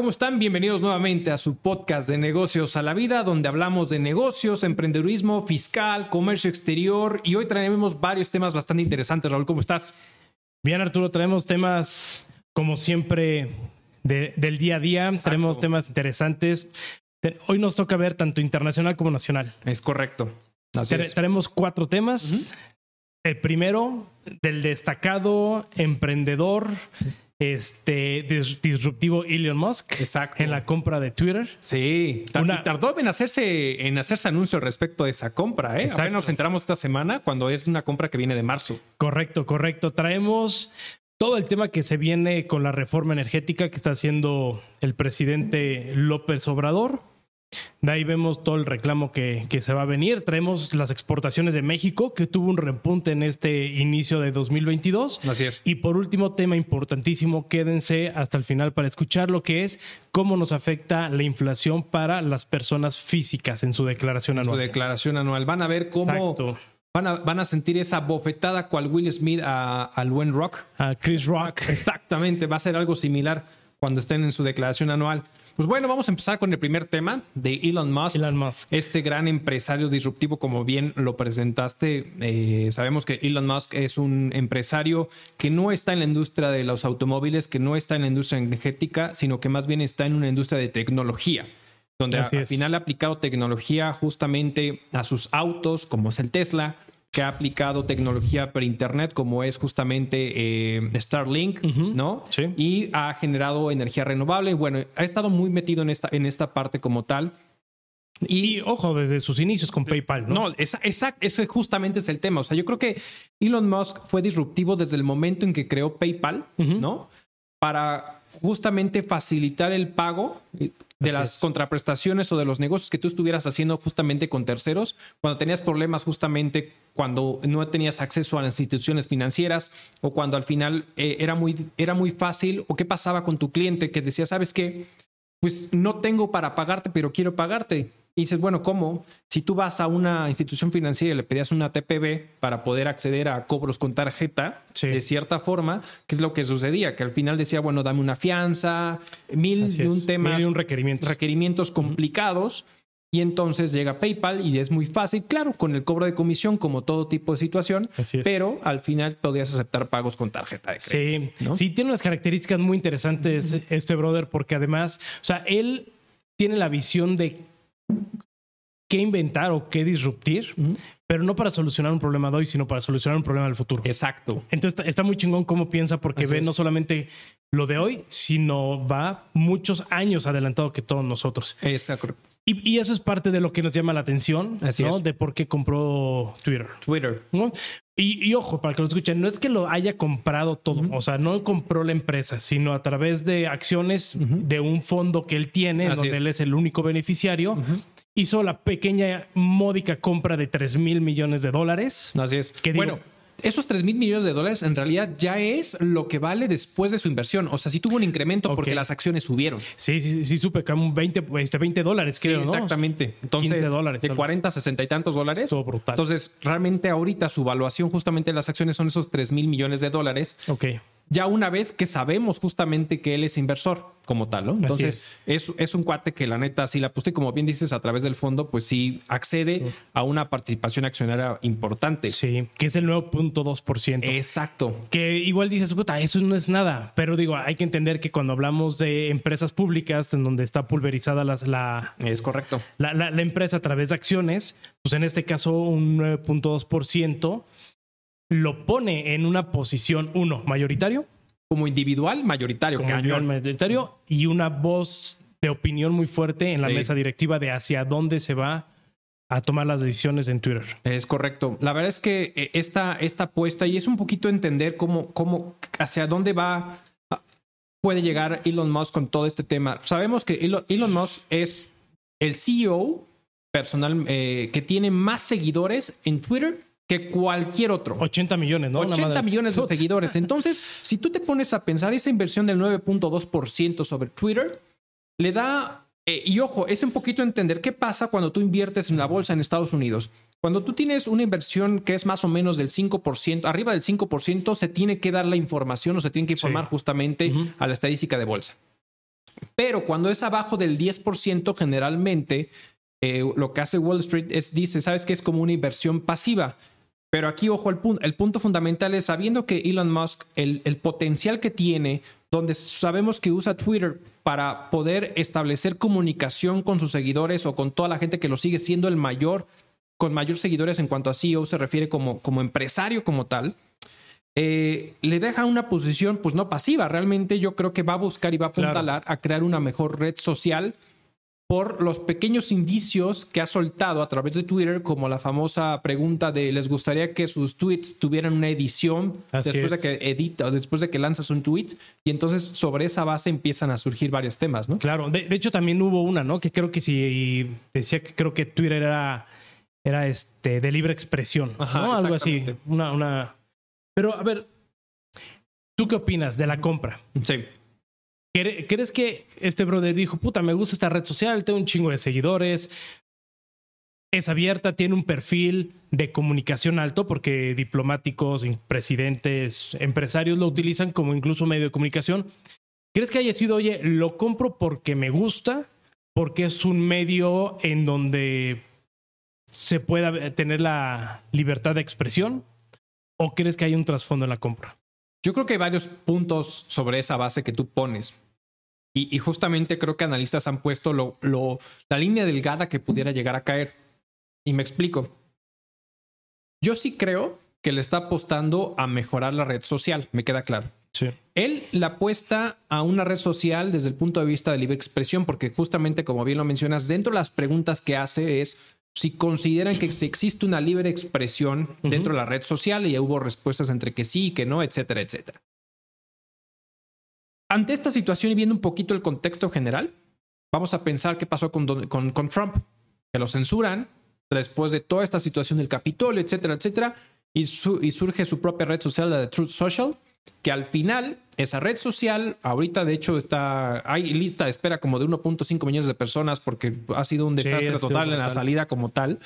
¿cómo están? Bienvenidos nuevamente a su podcast de negocios a la vida, donde hablamos de negocios, emprendedurismo, fiscal, comercio exterior y hoy traemos varios temas bastante interesantes. Raúl, ¿cómo estás? Bien, Arturo, traemos temas como siempre del día a día, traemos temas interesantes. Hoy nos toca ver tanto internacional como nacional. Es correcto. Así Tenemos cuatro temas. El primero, del destacado emprendedor este disruptivo Elon Musk Exacto. en la compra de Twitter. Sí, tardó en hacerse en hacerse anuncio respecto de esa compra, ¿eh? nos enteramos esta semana cuando es una compra que viene de marzo. Correcto, correcto. Traemos todo el tema que se viene con la reforma energética que está haciendo el presidente López Obrador. De ahí vemos todo el reclamo que, que, se va a venir. Traemos las exportaciones de México, que tuvo un repunte en este inicio de 2022. Así es. Y por último, tema importantísimo, quédense hasta el final para escuchar lo que es cómo nos afecta la inflación para las personas físicas en su declaración anual. Su declaración anual. Van a ver cómo... Van a, van a, sentir esa bofetada cual Will Smith a, a Luen Rock. A Chris Rock. Exactamente, va a ser algo similar cuando estén en su declaración anual. Pues bueno, vamos a empezar con el primer tema de Elon Musk. Elon Musk. Este gran empresario disruptivo, como bien lo presentaste. Eh, sabemos que Elon Musk es un empresario que no está en la industria de los automóviles, que no está en la industria energética, sino que más bien está en una industria de tecnología donde al final ha aplicado tecnología justamente a sus autos, como es el Tesla, que ha aplicado tecnología por internet como es justamente eh, Starlink, ¿no? Sí. Y ha generado energía renovable. Bueno, ha estado muy metido en esta, en esta parte como tal. Y, ojo, desde sus inicios con PayPal, ¿no? No, exacto, eso justamente es el tema. O sea, yo creo que Elon Musk fue disruptivo desde el momento en que creó PayPal, ¿no? Para justamente facilitar el pago de las contraprestaciones o de los negocios que tú estuvieras haciendo justamente con terceros, cuando tenías problemas justamente cuando no tenías acceso a las instituciones financieras o cuando al final eh, era, muy, era muy fácil o qué pasaba con tu cliente que decía, sabes qué, pues no tengo para pagarte, pero quiero pagarte. Y dices, bueno, ¿cómo? Si tú vas a una institución financiera y le pedías una TPB para poder acceder a cobros con tarjeta, de cierta forma, ¿qué es lo que sucedía? Que al final decía, bueno, dame una fianza, mil y un tema. Mil y un requerimientos. Requerimientos complicados. Y entonces llega PayPal y es muy fácil, claro, con el cobro de comisión, como todo tipo de situación, pero al final podías aceptar pagos con tarjeta de crédito. Sí, sí, tiene unas características muy interesantes este brother, porque además, o sea, él tiene la visión de qué inventar o qué disruptir, pero no para solucionar un problema de hoy, sino para solucionar un problema del futuro. Exacto. Entonces está, muy chingón cómo piensa porque ve no solamente lo de hoy, sino va muchos años adelantado que todos nosotros. Exacto. Y, eso es parte de lo que nos llama la atención, ¿no? De por qué compró Twitter. Twitter. Y, ojo, para que lo escuchen, no es que lo haya comprado todo, o sea, no compró la empresa, sino a través de acciones de un fondo que él tiene, donde él es el único beneficiario hizo la pequeña módica compra de 3 mil millones de dólares. Así es. Que bueno, esos 3 mil millones de dólares en realidad ya es lo que vale después de su inversión. O sea, sí tuvo un incremento porque las acciones subieron. Sí, sí, sí, supe que un 20, 20 este, dólares, creo. exactamente. Entonces, 15 dólares. De 40 a 60 y tantos dólares. Todo brutal. Entonces, realmente ahorita su valuación justamente de las acciones son esos 3 mil millones de dólares. Ok ya una vez que sabemos justamente que él es inversor como tal, ¿no? Entonces es. es. un cuate que la neta, si la apuesta como bien dices, a través del fondo, pues sí accede a una participación accionaria importante. Sí, que es el 9.2%. Exacto. Que igual dices, puta, eso no es nada, pero digo, hay que entender que cuando hablamos de empresas públicas en donde está pulverizada las, la... Es correcto. La, la, la empresa a través de acciones, pues en este caso un 9.2% lo pone en una posición, uno, mayoritario. Como individual, mayoritario. Como individual, mayoritario. Y una voz de opinión muy fuerte en la mesa directiva de hacia dónde se va a tomar las decisiones en Twitter. Es correcto. La verdad es que eh, esta, esta apuesta y es un poquito entender cómo, cómo, hacia dónde va, ah, puede llegar Elon Musk con todo este tema. Sabemos que Elon, Musk es el CEO personal eh, que tiene más seguidores en Twitter que cualquier otro. 80 millones, ¿no? 80 millones de seguidores. Entonces, si tú te pones a pensar esa inversión del 9.2% sobre Twitter, le da... Eh, y ojo, es un poquito entender qué pasa cuando tú inviertes en la bolsa en Estados Unidos. Cuando tú tienes una inversión que es más o menos del 5%, arriba del 5%, se tiene que dar la información o se tiene que informar justamente a la estadística de bolsa. Pero cuando es abajo del 10%, generalmente eh, lo que hace Wall Street es, dice, sabes que es como una inversión pasiva. Pero aquí, ojo, el punto, el punto fundamental es sabiendo que Elon Musk, el, el potencial que tiene, donde sabemos que usa Twitter para poder establecer comunicación con sus seguidores o con toda la gente que lo sigue siendo el mayor, con mayor seguidores en cuanto a CEO se refiere como, como empresario como tal, eh, le deja una posición pues no pasiva. Realmente yo creo que va a buscar y va a apuntalar a crear una mejor red social por los pequeños indicios que ha soltado a través de Twitter, como la famosa pregunta de les gustaría que sus tweets tuvieran una edición después de que edita o después de que lanzas un tweet y entonces sobre esa base empiezan a surgir varios temas, ¿no? Claro, de, hecho también hubo una, ¿no? Que creo que si decía que creo que Twitter era era este de libre expresión, ¿no? Algo así, una una Pero a ver, ¿tú qué opinas de la compra? Sí. ¿Crees que este brother dijo, puta, me gusta esta red social, tengo un chingo de seguidores, es abierta, tiene un perfil de comunicación alto porque diplomáticos, presidentes, empresarios lo utilizan como incluso medio de comunicación. ¿Crees que haya sido, oye, lo compro porque me gusta, porque es un medio en donde se pueda tener la libertad de expresión? ¿O crees que hay un trasfondo en la compra? Yo creo que hay varios puntos sobre esa base que tú pones. Y, justamente creo que analistas han puesto lo, lo, la línea delgada que pudiera llegar a caer. Y me explico. Yo sí creo que le está apostando a mejorar la red social, me queda claro. Sí. Él la apuesta a una red social desde el punto de vista de libre expresión, porque justamente como bien lo mencionas, dentro de las preguntas que hace es si consideran que existe una libre expresión dentro de la red social y hubo respuestas entre que sí y que no, etcétera, etcétera. Ante esta situación y viendo un poquito el contexto general, vamos a pensar qué pasó con, con, Trump, que lo censuran después de toda esta situación del Capitolio, etcétera, etcétera, y, y surge su propia red social, la de Truth Social, que al final esa red social ahorita de hecho está hay lista de espera como de 1.5 millones de personas porque ha sido un desastre total en la salida como tal,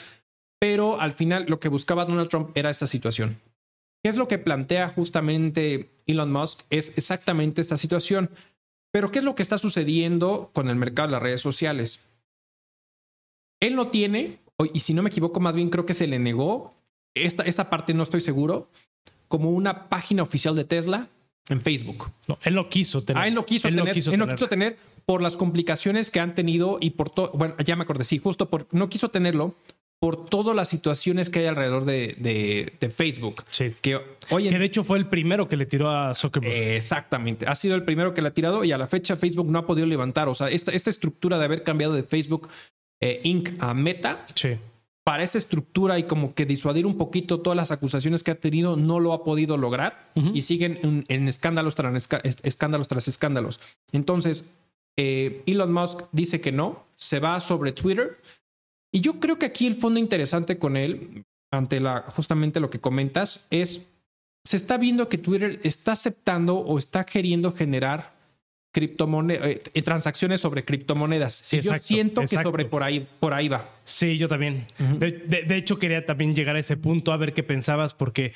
pero al final lo que buscaba Donald Trump era esa situación. ¿Qué es lo que plantea justamente Elon Musk? Es exactamente esta situación. Pero ¿qué es lo que está sucediendo con el mercado de las redes sociales? Él no tiene, y si no me equivoco, más bien creo que se le negó, esta, esta parte no estoy seguro, como una página oficial de Tesla en Facebook. No, él lo quiso tener. Ah, él lo quiso tener. él no quiso tener por las complicaciones que han tenido y por todo. Bueno, ya me acordé, sí, justo por. No quiso tenerlo por todas las situaciones que hay alrededor de, de, Facebook. Sí. Que, hoy que de hecho fue el primero que le tiró a Zuckerberg. exactamente. Ha sido el primero que le ha tirado y a la fecha Facebook no ha podido levantar. O sea, esta, esta estructura de haber cambiado de Facebook eh, Inc. a Meta. Sí para esa estructura y como que disuadir un poquito todas las acusaciones que ha tenido, no lo ha podido lograr y siguen en, escándalos, tras, escándalos tras escándalos. Entonces, eh, Elon Musk dice que no, se va sobre Twitter. Y yo creo que aquí el fondo interesante con él, ante la, justamente lo que comentas, es, se está viendo que Twitter está aceptando o está queriendo generar criptomonedas, eh, transacciones sobre criptomonedas. Sí, yo siento que sobre por ahí, por ahí va. Sí, yo también. de, hecho, quería también llegar a ese punto a ver qué pensabas, porque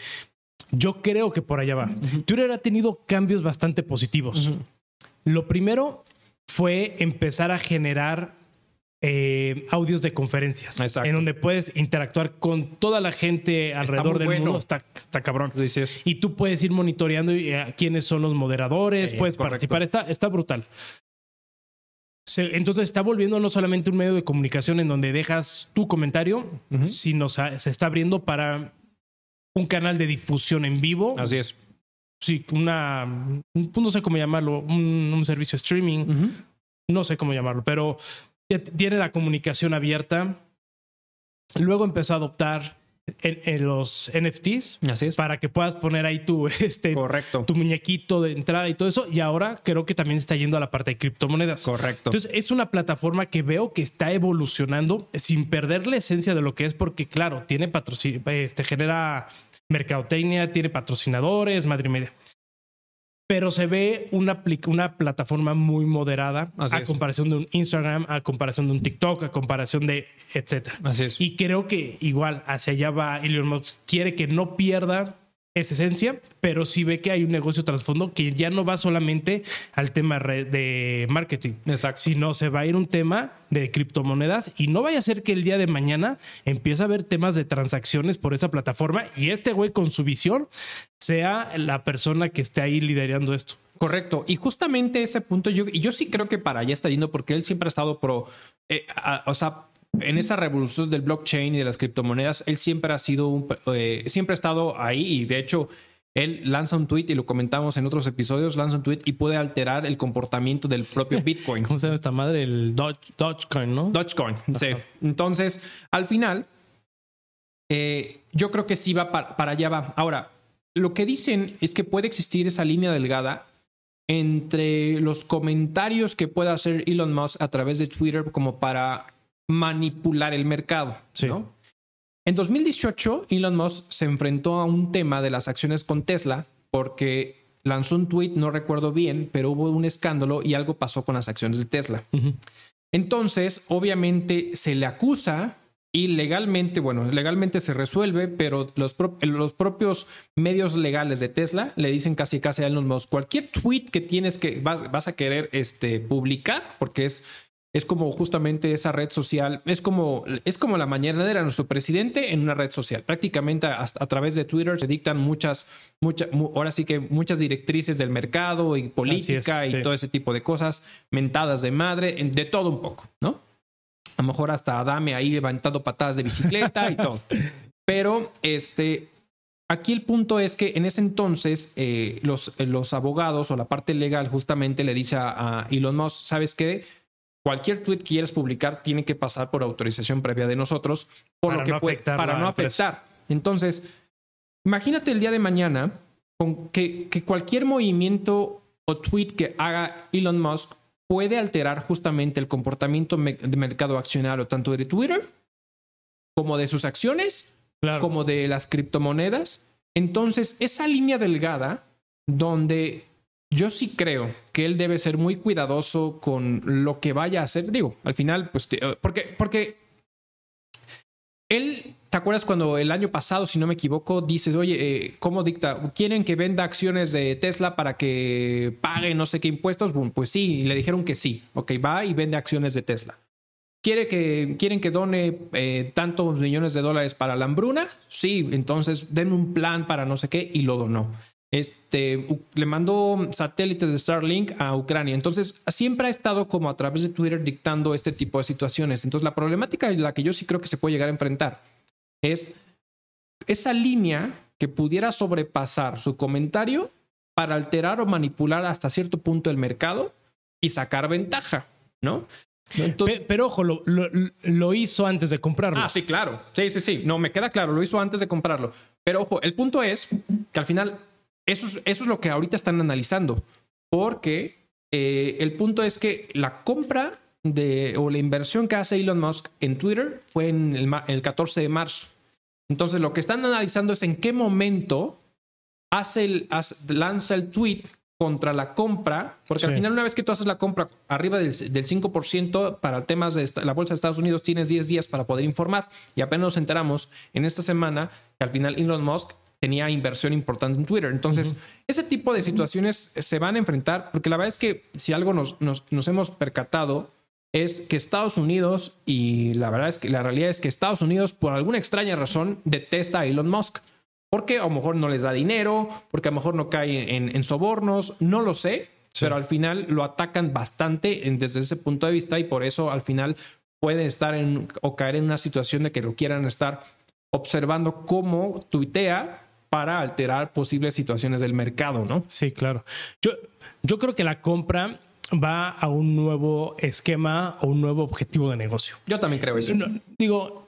yo creo que por allá va. Twitter ha tenido cambios bastante positivos. Lo primero fue empezar a generar eh, audios de conferencias en donde puedes interactuar con toda la gente alrededor del mundo. Está, está cabrón. Y tú puedes ir monitoreando eh, quiénes son los moderadores, puedes participar. Está, está brutal. entonces está volviendo no solamente un medio de comunicación en donde dejas tu comentario, sino se está abriendo para un canal de difusión en vivo. Así es. Sí, una, no sé cómo llamarlo, un, servicio streaming, no sé cómo llamarlo, pero tiene la comunicación abierta. Luego empezó a adoptar en, los NFTs para que puedas poner ahí tu, este, Correcto. tu muñequito de entrada y todo eso. Y ahora creo que también está yendo a la parte de criptomonedas. Correcto. Entonces es una plataforma que veo que está evolucionando sin perder la esencia de lo que es, porque claro, tiene patrocinio, este, genera mercadotecnia, tiene patrocinadores, madre media pero se ve una, una plataforma muy moderada a comparación de un Instagram, a comparación de un TikTok, a comparación de etcétera. Así es. Y creo que igual hacia allá va Elon Musk. Quiere que no pierda esa esencia, pero sí ve que hay un negocio trasfondo que ya no va solamente al tema de marketing, Exacto. sino se va a ir un tema de criptomonedas y no vaya a ser que el día de mañana empiece a haber temas de transacciones por esa plataforma y este güey con su visión sea la persona que esté ahí liderando esto. Correcto. Y justamente ese punto, yo, yo sí creo que para allá está yendo porque él siempre ha estado pro, eh, a- o sea, en esa revolución del blockchain y de las criptomonedas, él siempre ha sido un, eh, siempre ha estado ahí y de hecho él lanza un tweet y lo comentamos en otros episodios, lanza un tweet y puede alterar el comportamiento del propio Bitcoin. ¿Cómo se llama esta madre? El Doge, Dogecoin, ¿no? Dogecoin, sí. Entonces, al final, eh, yo creo que sí va para, para allá va. Ahora, lo que dicen es que puede existir esa línea delgada entre los comentarios que pueda hacer Elon Musk a través de Twitter como para manipular el mercado. Sí. ¿no? En 2018, Elon Musk se enfrentó a un tema de las acciones con Tesla porque lanzó un tweet, no recuerdo bien, pero hubo un escándalo y algo pasó con las acciones de Tesla. Entonces, obviamente se le acusa y legalmente, bueno, legalmente se resuelve, pero los, pro- los propios medios legales de Tesla le dicen casi casi a Elon Musk, cualquier tweet que tienes que vas, vas a querer este, publicar, porque es, es como justamente esa red social, es como, es como la mañanera de nuestro presidente en una red social. Prácticamente hasta a través de Twitter se dictan muchas, muchas, ahora sí que muchas directrices del mercado y política y sí. todo ese tipo de cosas, mentadas de madre, de todo un poco, ¿no? A lo mejor hasta Adame ahí levantando patadas de bicicleta y todo. Pero este, aquí el punto es que en ese entonces eh, los, los abogados o la parte legal justamente le dice a, a Elon Musk, ¿sabes qué? Cualquier tweet que quieras publicar tiene que pasar por autorización previa de nosotros, por Para lo que no puede- afectar para no empresa. afectar. Entonces, imagínate el día de mañana con que, que cualquier movimiento o tweet que haga Elon Musk puede alterar justamente el comportamiento de mercado accionario tanto de Twitter como de sus acciones Claro. como de las criptomonedas. Entonces, esa línea delgada donde yo sí creo que él debe ser muy cuidadoso con lo que vaya a hacer. Digo, al final, pues, te- porque, porque él, ¿te acuerdas cuando el año pasado, si no me equivoco, dices, oye, eh, ¿cómo dicta? ¿Quieren que venda acciones de Tesla para que pague no sé qué impuestos? Bueno, pues sí, y le dijeron que sí. Ok, va y vende acciones de Tesla. ¿Quiere que, ¿Quieren que done eh, tantos millones de dólares para la hambruna? Sí, entonces denme un plan para no sé qué y lo donó. Este le mandó satélites de Starlink a Ucrania. Entonces siempre ha estado como a través de Twitter dictando este tipo de situaciones. Entonces la problemática en la que yo sí creo que se puede llegar a enfrentar es esa línea que pudiera sobrepasar su comentario para alterar o manipular hasta cierto punto el mercado y sacar ventaja, ¿no? Entonces, Pe- pero ojo, lo, lo- lo hizo antes de comprarlo. Ah, sí, claro. Sí, sí, sí. No, me queda claro. Lo hizo antes de comprarlo. Pero ojo, el punto es que al final eso es, eso es lo que ahorita están analizando. Porque eh, el punto es que la compra de o la inversión que hace Elon Musk en Twitter fue en el, el 14 de marzo. Entonces, lo que están analizando es en qué momento hace el, hace- lanza el tweet contra la compra, porque al final una vez que tú haces la compra arriba del, del 5% para temas de esta- la bolsa de Estados Unidos tienes 10 días para poder informar y apenas nos enteramos en esta semana que al final Elon Musk tenía inversión importante en Twitter. Entonces, ese tipo de situaciones se van a enfrentar porque la verdad es que si algo nos, nos, nos hemos percatado es que Estados Unidos, y la verdad es que la realidad es que Estados Unidos, por alguna extraña razón, detesta a Elon Musk. Porque a lo mejor no les da dinero, porque a lo mejor no cae en, en sobornos, no lo sé, Sí. pero al final lo atacan bastante desde ese punto de vista y por eso al final pueden estar en o caer en una situación de que lo quieran estar observando cómo tuitea para alterar posibles situaciones del mercado, ¿no? Sí, claro. Yo, yo creo que la compra va a un nuevo esquema o un nuevo objetivo de negocio. Yo también creo eso. No, digo,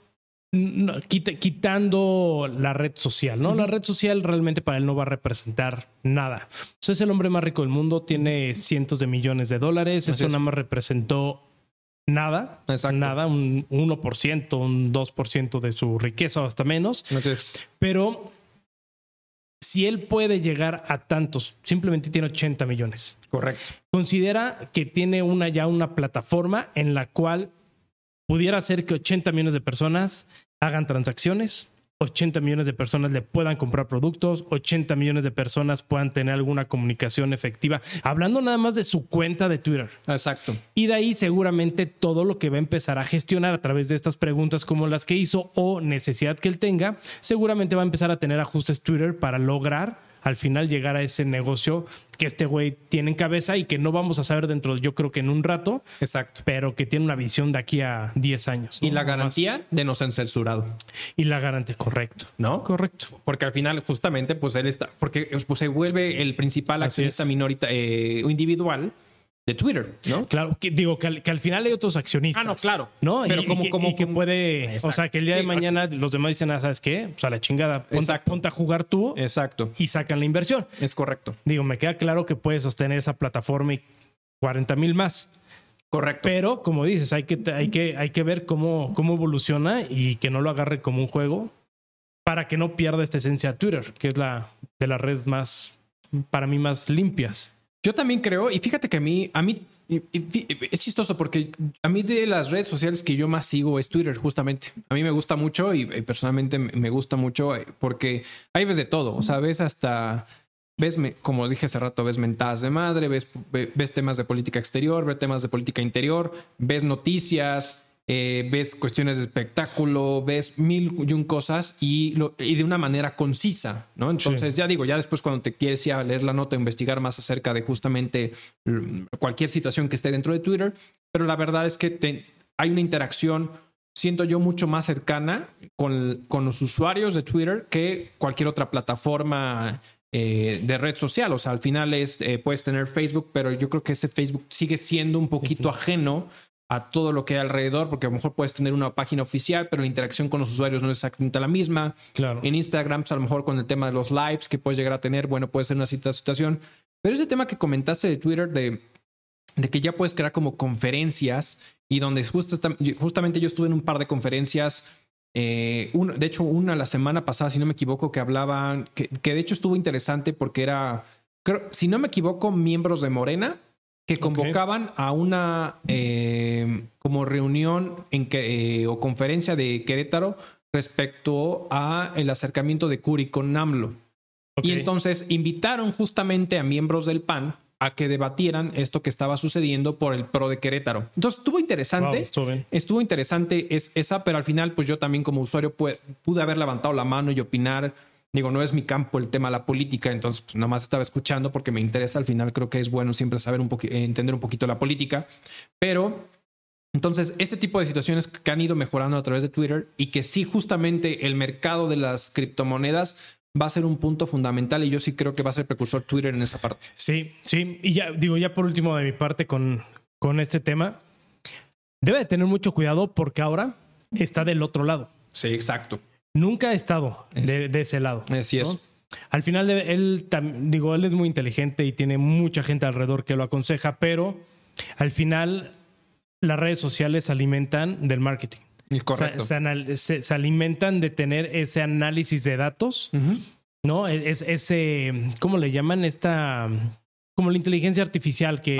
no, quitando la red social, ¿no? La red social realmente para él no va a representar nada. O sea, es el hombre más rico del mundo, tiene cientos de millones de dólares. Así Esto es. nada más representó nada, Exacto. nada, un 1%, un 2% de su riqueza o hasta menos. Entonces, Pero si él puede llegar a tantos, simplemente tiene 80 millones. correcto. Considera que tiene una ya una plataforma en la cual pudiera hacer que 80 millones de personas hagan transacciones, 80 millones de personas le puedan comprar productos, 80 millones de personas puedan tener alguna comunicación efectiva, hablando nada más de su cuenta de Twitter. Exacto. Y de ahí seguramente todo lo que va a empezar a gestionar a través de estas preguntas como las que hizo o necesidad que él tenga, seguramente va a empezar a tener ajustes Twitter para lograr al final llegar a ese negocio que este güey tiene en cabeza y que no vamos a saber dentro, yo creo que en un rato. Exacto. Pero que tiene una visión de aquí a 10 años. Y la garantía de no ser censurado. Y la garantía, correcto. ¿No? Correcto. Porque al final, justamente, pues él está, porque pues, se vuelve el principal accionista minorita eh, individual de Twitter, ¿no? Claro, que, digo que al, final hay otros accionistas. Ah, no, claro. ¿No? Pero como, como, que puede, o sea, que el día de mañana los demás dicen, ah, ¿sabes qué? Pues a la chingada, ponte, a jugar tú. Exacto. Y sacan la inversión. Es correcto. Digo, me queda claro que puedes sostener esa plataforma y 40 mil más. Correcto. Pero como dices, hay que, hay que, hay que ver cómo, cómo evoluciona y que no lo agarre como un juego para que no pierda esta esencia de Twitter, que es la de las redes más, para mí, más limpias. Yo también creo, y fíjate que a mí, a mí es chistoso porque a mí de las redes sociales que yo más sigo es Twitter, justamente. A mí me gusta mucho y, personalmente me gusta mucho eh, porque ahí ves de todo. O sea, ves hasta, ves, como dije hace rato, ves mentadas de madre, ves, ves temas de política exterior, ves temas de política interior, ves noticias, eh, ves cuestiones de espectáculo, ves mil y un cosas y, y de una manera concisa, ¿no? Entonces, ya digo, ya después cuando te quieres ir a leer la nota, investigar más acerca de justamente mm, cualquier situación que esté dentro de Twitter, pero la verdad es que hay una interacción, siento yo, mucho más cercana con, con los usuarios de Twitter que cualquier otra plataforma eh, de red social. O sea, al final es, eh, puedes tener Facebook, pero yo creo que ese Facebook sigue siendo un poquito ajeno a todo lo que hay alrededor, porque a lo mejor puedes tener una página oficial, pero la interacción con los usuarios no es exactamente la misma. Claro. En Instagram, pues a lo mejor con el tema de los lives que puedes llegar a tener, bueno, puede ser una situación. Pero ese tema que comentaste de Twitter, de, de que ya puedes crear como conferencias y donde justamente yo estuve en un par de conferencias. Eh, de hecho, una la semana pasada, si no me equivoco, que hablaban, que, que de hecho estuvo interesante porque era, creo, si no me equivoco, miembros de Morena que convocaban a una eh, como reunión en que, eh, o conferencia de Querétaro respecto a el acercamiento de Curi con NAMLO. Y entonces invitaron justamente a miembros del PAN a que debatieran esto que estaba sucediendo por el pro de Querétaro. Entonces estuvo interesante. estuvo, interesante es, esa, pero al final, pues yo también como usuario pude haber levantado la mano y opinar Digo, no es mi campo el tema de la política, entonces pues, nada más estaba escuchando porque me interesa. Al final creo que es bueno siempre saber un poquito, entender un poquito la política. Pero entonces, este tipo de situaciones que han ido mejorando a través de Twitter y que sí, justamente el mercado de las criptomonedas va a ser un punto fundamental y yo sí creo que va a ser precursor Twitter en esa parte. Sí, sí. Y ya digo, ya por último de mi parte con, con este tema, debe de tener mucho cuidado porque ahora está del otro lado. Sí, exacto. Nunca ha estado de, ese lado. Así es. Al final, él, digo, él es muy inteligente y tiene mucha gente alrededor que lo aconseja, pero al final las redes sociales se alimentan del marketing. Correcto. Se, alimentan de tener ese análisis de datos, ¿no? E, es, ese, ¿cómo le llaman? Esta, como la inteligencia artificial que...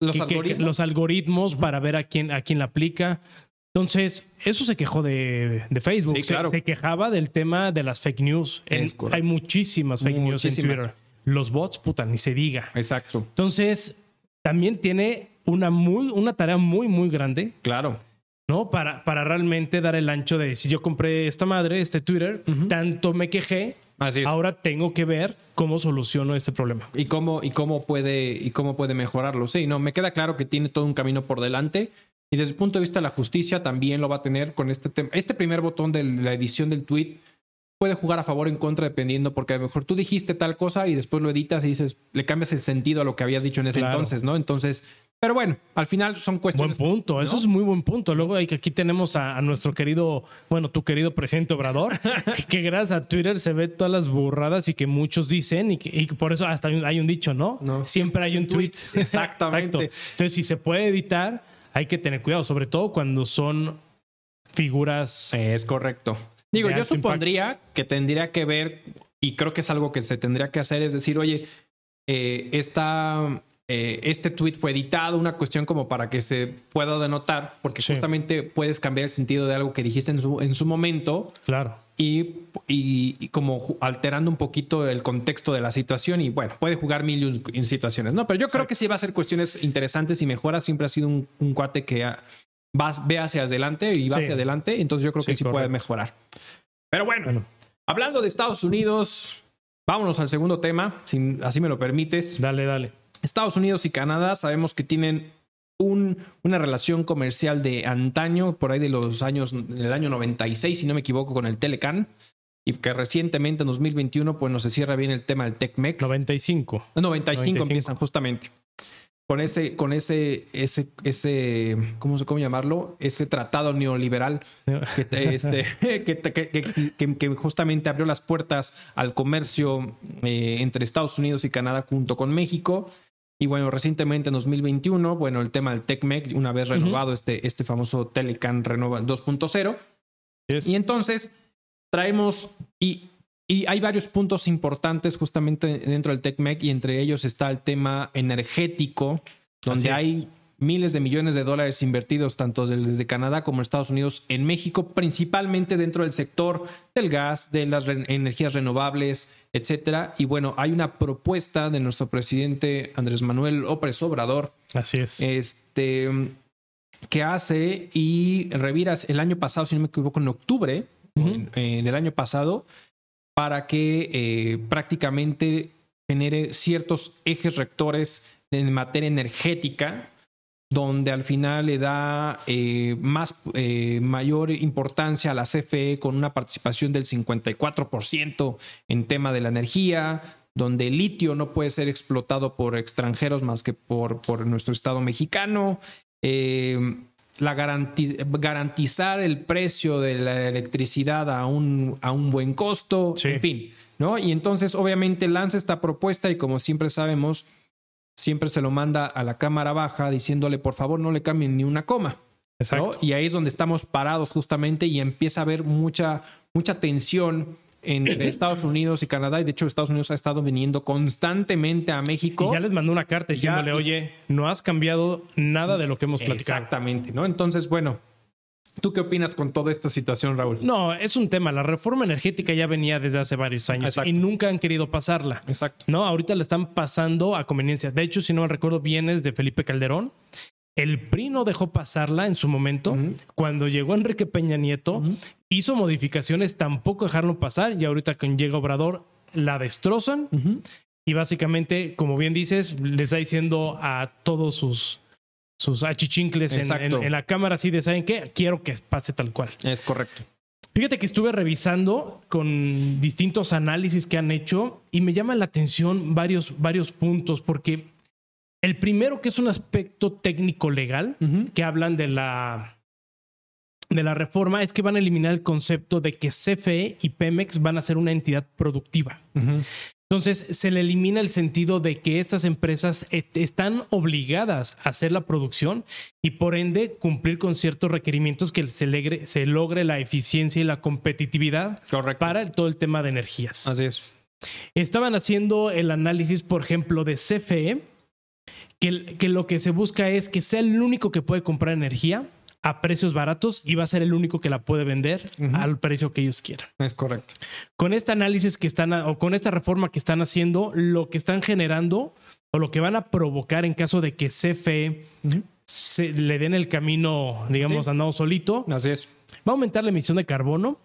Los, algoritmos. los algoritmos para ver a quién, a quién la aplica. Entonces, eso se quejó de, Facebook. se, quejaba del tema de las fake news. hay muchísimas fake news en Twitter. Los bots, puta, ni se diga. Exacto. Entonces, también tiene una, muy, una tarea muy, muy grande. Claro. ¿No? Para, para realmente dar el ancho de si yo compré esta madre, este Twitter, tanto me quejé, Ahora tengo que ver cómo soluciono este problema. Y cómo, y cómo puede, y cómo puede mejorarlo. Sí, no, me queda claro que tiene todo un camino por delante. Y desde el punto de vista de la justicia también lo va a tener con este tema. Este primer botón de la edición del tweet puede jugar a favor o en contra dependiendo, porque a lo mejor tú dijiste tal cosa y después lo editas y dices, le cambias el sentido a lo que habías dicho en ese entonces, ¿no? Entonces, pero bueno, al final son cuestiones. Buen punto, eso es muy buen punto. Luego hay que aquí tenemos a, nuestro querido, bueno, tu querido presidente Obrador, que gracias a Twitter se ve todas las burradas y que muchos dicen y que por eso hasta hay un, dicho, ¿no? Siempre hay un tweet. Exactamente. Entonces, si se puede editar hay que tener cuidado, sobre todo cuando son figuras. Es correcto. Digo, yo supondría que tendría que ver, y creo que es algo que se tendría que hacer, es decir, oye, eh, esta, eh, este tweet fue editado, una cuestión como para que se pueda denotar, porque justamente puedes cambiar el sentido de algo que dijiste en su, en su momento. Claro. Y, y, como alterando un poquito el contexto de la situación y bueno, puede jugar mil situaciones, ¿no? Pero yo creo que sí va a ser cuestiones interesantes y mejora. Siempre ha sido un, cuate que vas, ve hacia adelante y va hacia adelante, entonces yo creo que sí, puede mejorar. Pero bueno, hablando de Estados Unidos, vámonos al segundo tema, si así me lo permites. Dale, dale. Estados Unidos y Canadá sabemos que tienen un, una relación comercial de antaño, por ahí de los años, del año 96, si no me equivoco, con el Telecan. Y que recientemente, en 2021, pues no se cierra bien el tema del TECMEC. 95. 95, 95. empiezan justamente. Con ese, con ese, ese, ese, ¿cómo se cómo llamarlo? Ese tratado neoliberal que, este, que, que, justamente abrió las puertas al comercio eh, entre Estados Unidos y Canadá junto con México y bueno, recientemente en 2021, bueno, el tema del TECMEC, una vez renovado este, este famoso Telecan Renova 2.0. Y entonces traemos, y, y hay varios puntos importantes justamente dentro del TECMEC, y entre ellos está el tema energético, donde hay miles de millones de dólares invertidos tanto desde Canadá como Estados Unidos en México, principalmente dentro del sector del gas, de las energías renovables, etcétera. Y bueno, hay una propuesta de nuestro presidente Andrés Manuel López Obrador. Así es. Este que hace y reviras el año pasado, si no me equivoco, en octubre eh, del año pasado, para que eh, prácticamente genere ciertos ejes rectores en materia energética donde al final le da eh, más, eh, mayor importancia a la CFE con una participación del 54% en tema de la energía, donde el litio no puede ser explotado por extranjeros más que por, por nuestro Estado mexicano. Eh, la garantizar el precio de la electricidad a un, a un buen costo, en fin, ¿no? Y entonces obviamente lanza esta propuesta y como siempre sabemos, siempre se lo manda a la cámara baja diciéndole por favor no le cambien ni una coma. Exacto. Y ahí es donde estamos parados justamente y empieza a haber mucha, mucha tensión entre Estados Unidos y Canadá. Y de hecho, Estados Unidos ha estado viniendo constantemente a México. Y ya les mandó una carta diciéndole, oye, no has cambiado nada de lo que hemos platicado. Exactamente, ¿no? Entonces, bueno, ¿Tú qué opinas con toda esta situación, Raúl? No, es un tema. La reforma energética ya venía desde hace varios años y nunca han querido pasarla. Exacto. No, ahorita la están pasando a conveniencia. De hecho, si no me recuerdo bien, es de Felipe Calderón. El PRI no dejó pasarla en su momento. Cuando llegó Enrique Peña Nieto, hizo modificaciones, tampoco dejaron pasar. Y ahorita con llega Obrador, la destrozan. Y básicamente, como bien dices, les está diciendo a todos sus sus achichincles en, la cámara así de, ¿saben qué? Quiero que pase tal cual. Es correcto. Fíjate que estuve revisando con distintos análisis que han hecho y me llama la atención varios, varios puntos porque el primero que es un aspecto técnico legal que hablan de la de la reforma es que van a eliminar el concepto de que CFE y Pemex van a ser una entidad productiva. Entonces se le elimina el sentido de que estas empresas están obligadas a hacer la producción y por ende cumplir con ciertos requerimientos que se, se logre la eficiencia y la competitividad para todo el tema de energías. Así es. Estaban haciendo el análisis, por ejemplo, de CFE, que, que lo que se busca es que sea el único que puede comprar energía a precios baratos y va a ser el único que la puede vender al precio que ellos quieran. Es correcto. Con este análisis que están o con esta reforma que están haciendo, lo que están generando o lo que van a provocar en caso de que CFE se, le den el camino, digamos, andado solito. Así es. Va a aumentar la emisión de carbono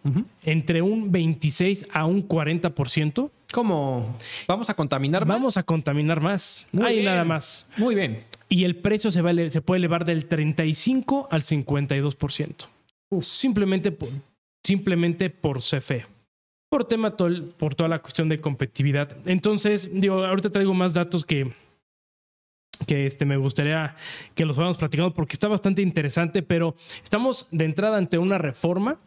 entre un 26 a un 40%. ¿Cómo? ¿Vamos a contaminar más? Vamos a contaminar más. Ahí nada más. Muy bien y el precio se, va, se puede elevar del 35 al 52%. Simplemente por, simplemente por CFE. Por tema, por toda la cuestión de competitividad. Entonces, digo, ahorita traigo más datos que, que este, me gustaría que los fuéramos platicando porque está bastante interesante, pero estamos de entrada ante una reforma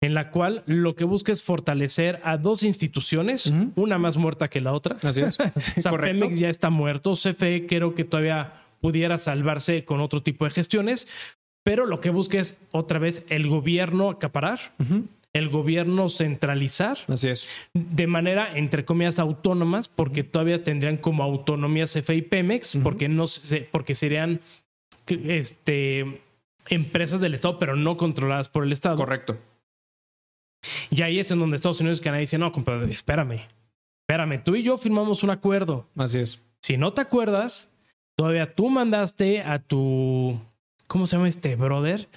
en la cual lo que busca es fortalecer a dos instituciones, una más muerta que la otra. Así es. o sea, Pemex ya está muerto, CFE creo que todavía pudiera salvarse con otro tipo de gestiones, pero lo que busca es otra vez el gobierno acaparar. el gobierno centralizar. Así es. De manera, entre comillas, autónomas, porque todavía tendrían como autonomía CFE y Pemex, porque, no, porque serían este, empresas del Estado, pero no controladas por el Estado. Correcto. Y ahí es en donde Estados Unidos y Canadá dicen, no, compadre, espérame, espérame, tú y yo firmamos un acuerdo. Así es. Si no te acuerdas, todavía tú mandaste a tu, ¿cómo se llama este brother?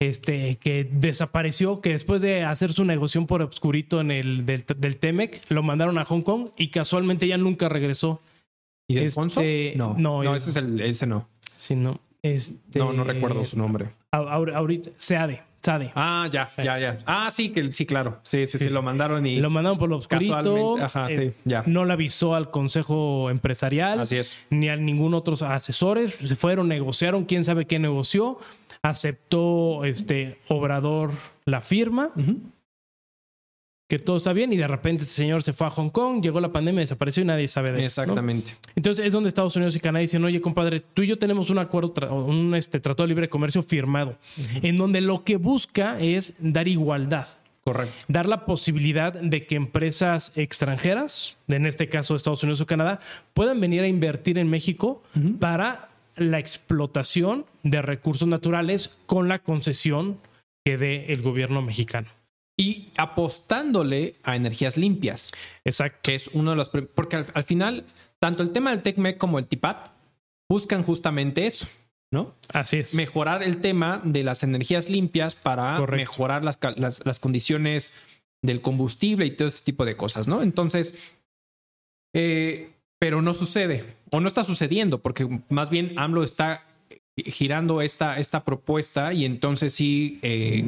Este, que desapareció, que después de hacer su negociación por obscurito en el del, del Temec, lo mandaron a Hong Kong y casualmente ya nunca regresó. ¿Y de este, No, no, no ese es el, ese no. Sí, no. Este, no, no recuerdo su nombre. Ahorita, Seade. Sade. Ah, ya, ya, ya. Ah, sí, que sí, claro. Sí, sí, sí, lo mandaron y. Lo mandaron por lo obscurito. Ajá, sí, ya. No le avisó al consejo empresarial. Así es. Ni a ningún otro asesores. Se fueron, negociaron, quién sabe qué negoció. Aceptó este Obrador la firma que todo está bien y de repente ese señor se fue a Hong Kong, llegó la pandemia, desapareció y nadie sabe de él. Exactamente. Entonces es donde Estados Unidos y Canadá dicen, oye compadre, tú y yo tenemos un acuerdo, un este, tratado de libre comercio firmado, en donde lo que busca es dar igualdad. Correcto. Dar la posibilidad de que empresas extranjeras, en este caso Estados Unidos o Canadá, puedan venir a invertir en México para la explotación de recursos naturales con la concesión que dé el gobierno mexicano y apostándole a energías limpias. Exacto. Que es uno de los. Porque al, final, tanto el tema del TECMEC como el TIPAT buscan justamente eso, ¿no? Así es. Mejorar el tema de las energías limpias para mejorar las, las, condiciones del combustible y todo ese tipo de cosas, ¿no? Entonces, eh, pero no sucede o no está sucediendo porque más bien AMLO está girando esta, esta propuesta y entonces sí eh,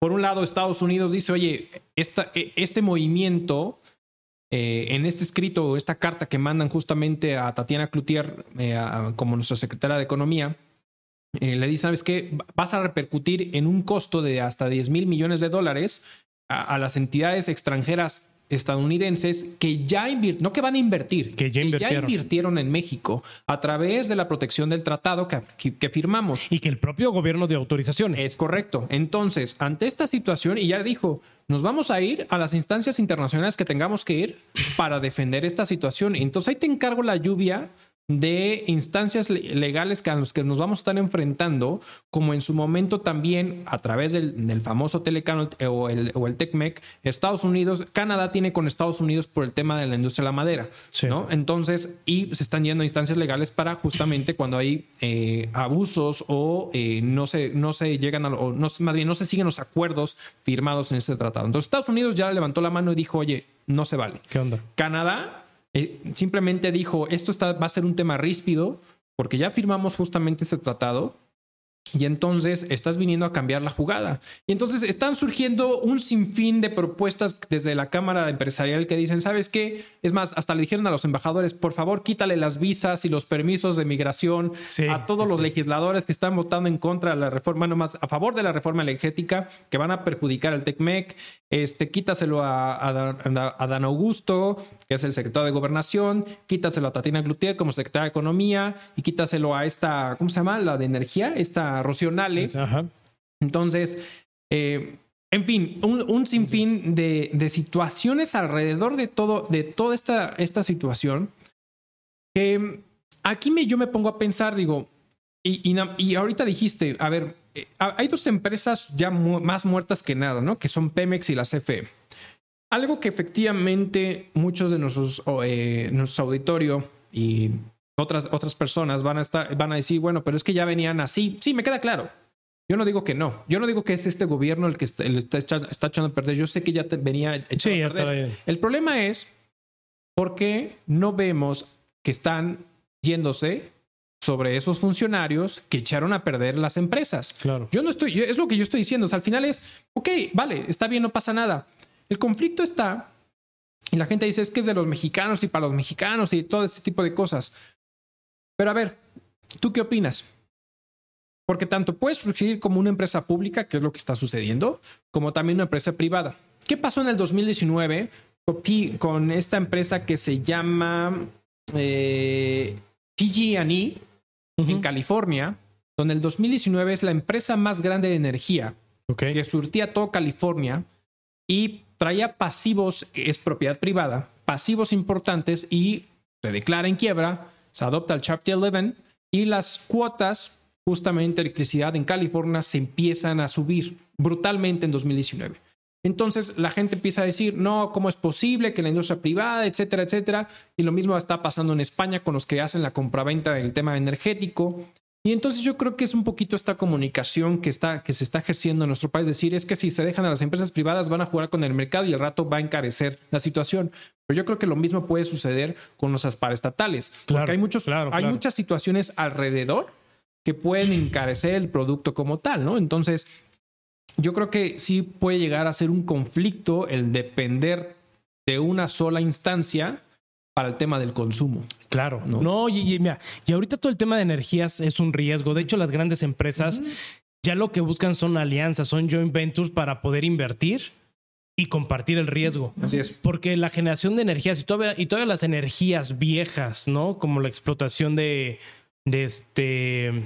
por un lado, Estados Unidos dice, oye, esta, e, este movimiento, eh, en este escrito esta carta que mandan justamente a Tatiana Cloutier eh, como nuestra secretaria de Economía, eh, le dice, ¿sabes qué? Vas a repercutir en un costo de hasta 10 mil millones de dólares a las entidades extranjeras estadounidenses que ya invirtieron, no que van a invertir, que ya, invirtieron en México a través de la protección del tratado que, que, firmamos. Y que el propio gobierno de autorizaciones. Es correcto. Entonces, ante esta situación, y ya dijo, nos vamos a ir a las instancias internacionales que tengamos que ir para defender esta situación. Entonces ahí te encargo la lluvia de instancias legales a los que nos vamos a estar enfrentando, como en su momento también a través del, famoso Telecano o el, o el TECMEC, Estados Unidos, Canadá tiene con Estados Unidos por el tema de la industria de la madera, ¿no? Entonces, y se están yendo a instancias legales para justamente cuando hay eh, abusos o eh, no, se, no se llegan a, o no, más bien no se siguen los acuerdos firmados en este tratado. Entonces, Estados Unidos ya levantó la mano y dijo, oye, no se vale. ¿Qué onda? Canadá eh, simplemente dijo, esto está, va a ser un tema ríspido porque ya firmamos justamente ese tratado y entonces estás viniendo a cambiar la jugada. Y entonces están surgiendo un sinfín de propuestas desde la Cámara Empresarial que dicen, ¿sabes qué? Es más, hasta le dijeron a los embajadores, por favor, quítale las visas y los permisos de migración a todos los legisladores que están votando en contra de la reforma, no más a favor de la reforma energética, que van a perjudicar al TECMEC. Este, quítaselo a, a, Dan Augusto, que es el secretario de Gobernación, quítaselo a Tatiana Glutier como secretaria de Economía y quítaselo a esta, ¿cómo se llama? La de energía, esta Rocionale. Entonces, eh, en fin, un, sinfín de, situaciones alrededor de todo, de toda esta, esta situación. Aquí me, yo me pongo a pensar, digo, y, y, ahorita dijiste, a ver, eh, hay dos empresas ya más muertas que nada, ¿no? Que son Pemex y la CFE. Algo que efectivamente muchos de nuestros, eh, nuestro auditorio y otras, otras personas van a, estar, van a decir, bueno, pero es que ya venían así. Sí, me queda claro. Yo no digo que no. Yo no digo que es este gobierno el que está, echando, a perder. Yo sé que ya te venía echando a perder. El problema es por qué no vemos que están yéndose sobre esos funcionarios que echaron a perder las empresas. Claro. Yo no estoy, es lo que yo estoy diciendo. al final es, ok, vale, está bien, no pasa nada. El conflicto está y la gente dice es que es de los mexicanos y para los mexicanos y todo ese tipo de cosas. Pero a ver, ¿tú qué opinas? Porque tanto puede surgir como una empresa pública, que es lo que está sucediendo, como también una empresa privada. ¿Qué pasó en el 2019 con esta empresa que se llama eh, PG&E en California, donde el 2019 es la empresa más grande de energía que surtía todo California y traía pasivos, es propiedad privada, pasivos importantes y se declara en quiebra, se adopta el Chapter 11 y las cuotas justamente electricidad en California se empiezan a subir brutalmente en 2019. Entonces la gente empieza a decir, no, ¿cómo es posible que la industria privada, etcétera, etcétera? Y lo mismo está pasando en España con los que hacen la compraventa del tema energético. Y entonces yo creo que es un poquito esta comunicación que, está, que se está ejerciendo en nuestro país, decir, es que si se dejan a las empresas privadas van a jugar con el mercado y el rato va a encarecer la situación. Pero yo creo que lo mismo puede suceder con los paraestatales, porque hay, muchos, hay muchas situaciones alrededor que pueden encarecer el producto como tal, ¿no? Entonces, yo creo que sí puede llegar a ser un conflicto el depender de una sola instancia para el tema del consumo. Claro, no, no y, mira, y ahorita todo el tema de energías es un riesgo. De hecho, las grandes empresas ya lo que buscan son alianzas, son joint ventures para poder invertir y compartir el riesgo. Así es. Porque la generación de energías y todavía, y todas las energías viejas, ¿no? Como la explotación de, de este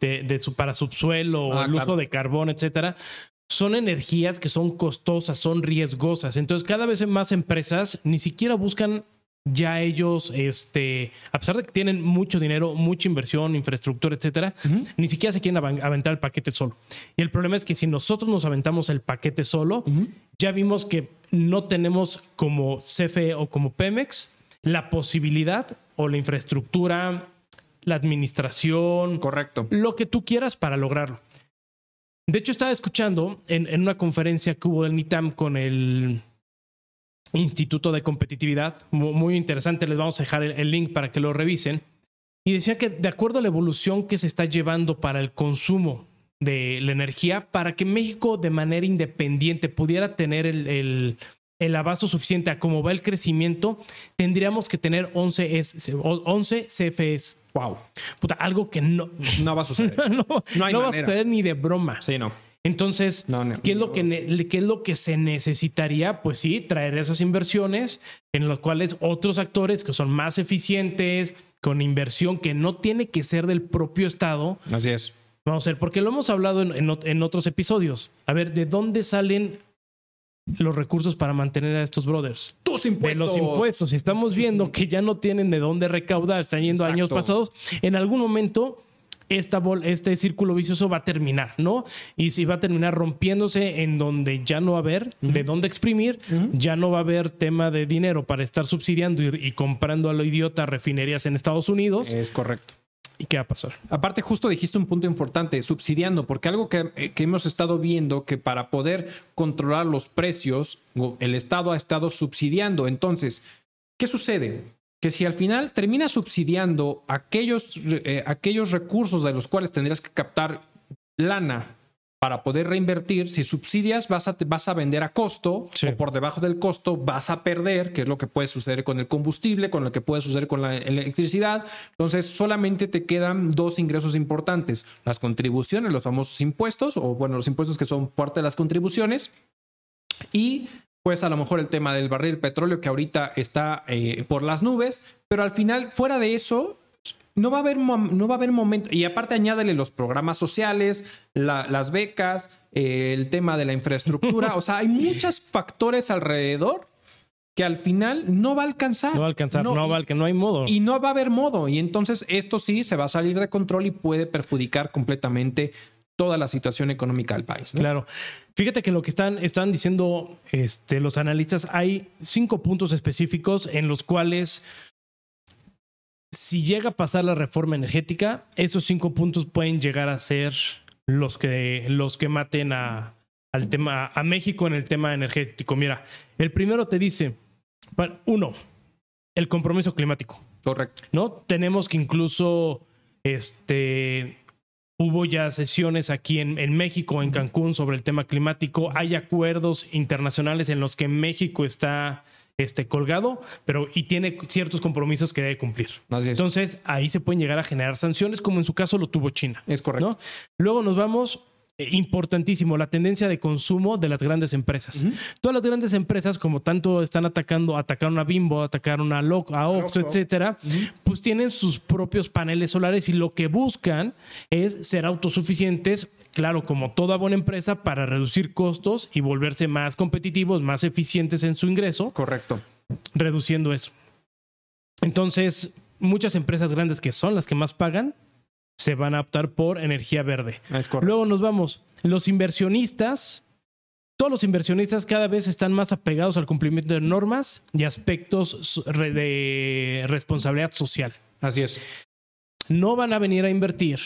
de, su, para subsuelo, ah, el uso de carbón, etcétera, son energías que son costosas, son riesgosas. Entonces, cada vez más empresas ni siquiera buscan ya ellos, este, a pesar de que tienen mucho dinero, mucha inversión, infraestructura, etcétera, ni siquiera se quieren aventar el paquete solo. Y el problema es que si nosotros nos aventamos el paquete solo, ya vimos que no tenemos como CFE o como Pemex la posibilidad o la infraestructura la administración. Correcto. Lo que tú quieras para lograrlo. De hecho, estaba escuchando en, una conferencia que hubo del NITAM con el Instituto de Competitividad, muy, interesante, les vamos a dejar el, link para que lo revisen, y decía que de acuerdo a la evolución que se está llevando para el consumo de la energía, para que México de manera independiente pudiera tener el el abasto suficiente a cómo va el crecimiento, tendríamos que tener 11, 11 CFEs. Wow. Puta, algo que no, no va a suceder. no, va a suceder ni de broma. Sí, no. Entonces, ¿qué, es lo que ¿qué es lo que se necesitaría? Pues sí, traer esas inversiones en las cuales otros actores que son más eficientes, con inversión que no tiene que ser del propio Estado. Así es. Vamos a ver, porque lo hemos hablado en, en otros episodios. A ver, ¿de dónde salen los recursos para mantener a estos brothers. Tus impuestos. De los impuestos. Estamos viendo que ya no tienen de dónde recaudar, están yendo años pasados. En algún momento esta este círculo vicioso va a terminar, ¿no? Y si va a terminar rompiéndose en donde ya no va a haber de dónde exprimir, ya no va a haber tema de dinero para estar subsidiando y, y comprando a lo idiota refinerías en Estados Unidos. Es correcto. ¿Y qué va a pasar? Aparte, justo dijiste un punto importante, subsidiando, porque algo eh, que, hemos estado viendo que para poder controlar los precios, el Estado ha estado subsidiando. Entonces, ¿qué sucede? Que si al final termina subsidiando aquellos, eh, aquellos recursos de los cuales tendrías que captar lana para poder reinvertir, si subsidias vas a, vas a vender a costo o por debajo del costo vas a perder, que es lo que puede suceder con el combustible, con lo que puede suceder con la electricidad. Entonces solamente te quedan dos ingresos importantes, las contribuciones, los famosos impuestos, o bueno, los impuestos que son parte de las contribuciones, y pues a lo mejor el tema del barril petróleo que ahorita está eh, por las nubes, pero al final, fuera de eso, no va a haber, no va a haber momento. Y aparte añádele los programas sociales, las becas, el tema de la infraestructura. o sea, hay muchos factores alrededor que al final no va a alcanzar. No va a alcanzar, no, va a, que no hay modo. Y no va a haber modo. Y entonces esto sí se va a salir de control y puede perjudicar completamente toda la situación económica del país. Claro. Fíjate que lo que están, están diciendo este, los analistas, hay cinco puntos específicos en los cuales si llega a pasar la reforma energética, esos cinco puntos pueden llegar a ser los que, los que maten a, al tema, a México en el tema energético. Mira, el primero te dice, uno, el compromiso climático. Correcto. ¿No? Tenemos que incluso, este, hubo ya sesiones aquí en, en México, en Cancún, sobre el tema climático. Hay acuerdos internacionales en los que México está este, colgado, pero y tiene ciertos compromisos que debe cumplir. Entonces, ahí se pueden llegar a generar sanciones, como en su caso lo tuvo China. Es correcto. Luego nos vamos importantísimo, la tendencia de consumo de las grandes empresas. Todas las grandes empresas, como tanto están atacando, atacaron a Bimbo, atacaron a, Lo a Oxxo, etcétera, pues tienen sus propios paneles solares y lo que buscan es ser autosuficientes, claro, como toda buena empresa, para reducir costos y volverse más competitivos, más eficientes en su ingreso. Correcto. Reduciendo eso. Entonces, muchas empresas grandes que son las que más pagan, se van a optar por energía verde. Luego nos vamos. Los inversionistas, todos los inversionistas cada vez están más apegados al cumplimiento de normas y aspectos de responsabilidad social. Así es. No van a venir a invertir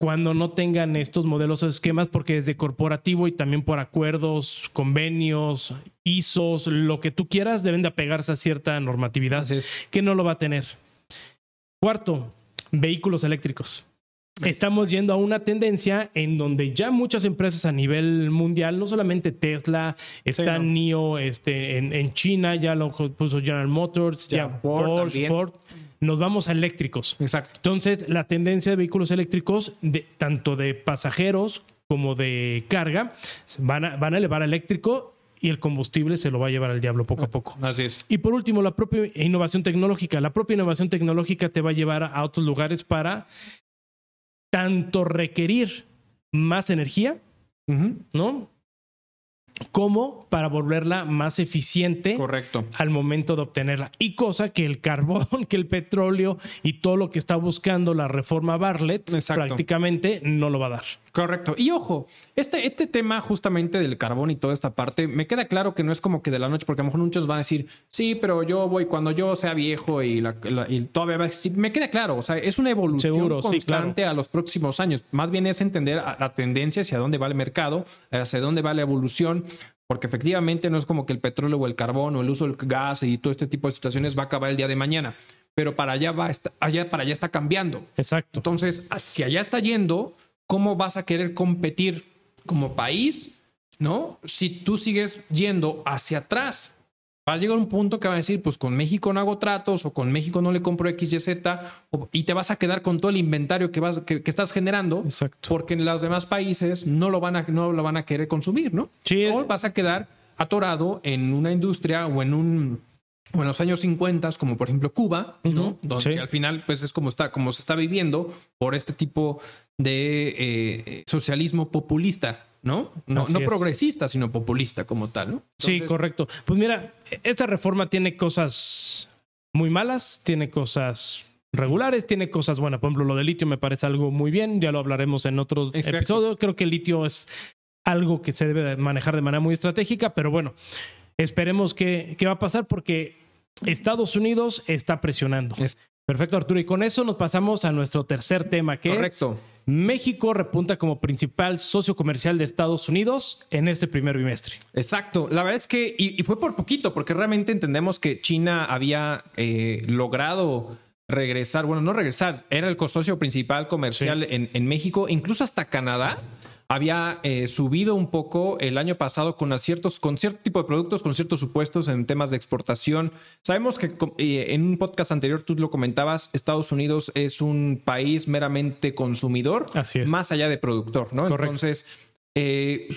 cuando no tengan estos modelos o esquemas, porque desde corporativo y también por acuerdos, convenios, ISOs, lo que tú quieras, deben de apegarse a cierta normatividad que no lo va a tener. Cuarto, vehículos eléctricos. Estamos yendo a una tendencia en donde ya muchas empresas a nivel mundial, no solamente Tesla, está NIO, este, en, China ya lo puso General Motors, ya, Ford, Ford, nos vamos a eléctricos. Exacto. Entonces, la tendencia de vehículos eléctricos, de, tanto de pasajeros como de carga, van a, van a elevar a eléctrico y el combustible se lo va a llevar al diablo poco a poco. Así es. Y por último, la propia innovación tecnológica. La propia innovación tecnológica te va a llevar a otros lugares para tanto requerir más energía, ¿no? Como para volverla más eficiente Correcto. al momento de obtenerla. Y cosa que el carbón, que el petróleo y todo lo que está buscando la reforma Bartlett prácticamente no lo va a dar. Correcto. Y ojo, este, este tema justamente del carbón y toda esta parte, me queda claro que no es como que de la noche, porque a lo mejor muchos van a decir, sí, pero yo voy cuando yo sea viejo y, la, todavía va Me queda claro, o sea, es una evolución constante a los próximos años. Más bien es entender la tendencia hacia dónde va el mercado, hacia dónde va la evolución porque efectivamente no es como que el petróleo o el carbón o el uso del gas y todo este tipo de situaciones va a acabar el día de mañana, pero para allá va, allá, para allá está cambiando. Exacto. Entonces, si allá está yendo, ¿cómo vas a querer competir como país? ¿No? Si tú sigues yendo hacia atrás, va a llegar un punto que va a decir, pues con México no hago tratos o con México no le compro X, Y, Z y te vas a quedar con todo el inventario que, vas, que, estás generando Exacto. porque en los demás países no lo van a, no lo van a querer consumir, ¿no? Sí. O vas a quedar atorado en una industria o en un o en los años 50, como por ejemplo Cuba, ¿no? Donde al final, pues es como está, como se está viviendo por este tipo de eh, socialismo populista, ¿no? No, progresista, sino populista como tal, ¿no? sí, correcto. Pues mira, esta reforma tiene cosas muy malas, tiene cosas regulares, tiene cosas buenas. Por ejemplo, lo de litio me parece algo muy bien, ya lo hablaremos en otro episodio. Creo que el litio es algo que se debe manejar de manera muy estratégica, pero bueno, esperemos qué va a pasar porque Estados Unidos está presionando. Perfecto, Arturo. Y con eso nos pasamos a nuestro tercer tema, que Correcto. es México repunta como principal socio comercial de Estados Unidos en este primer bimestre. Exacto. La verdad es que, y, fue por poquito, porque realmente entendemos que China había eh, logrado regresar, bueno, no regresar, era el socio principal comercial en, en México, incluso hasta Canadá había eh, subido un poco el año pasado con ciertos, con cierto tipo de productos, con ciertos supuestos en temas de exportación. Sabemos que eh, en un podcast anterior tú lo comentabas, Estados Unidos es un país meramente consumidor, más allá de productor, ¿no? Entonces, eh,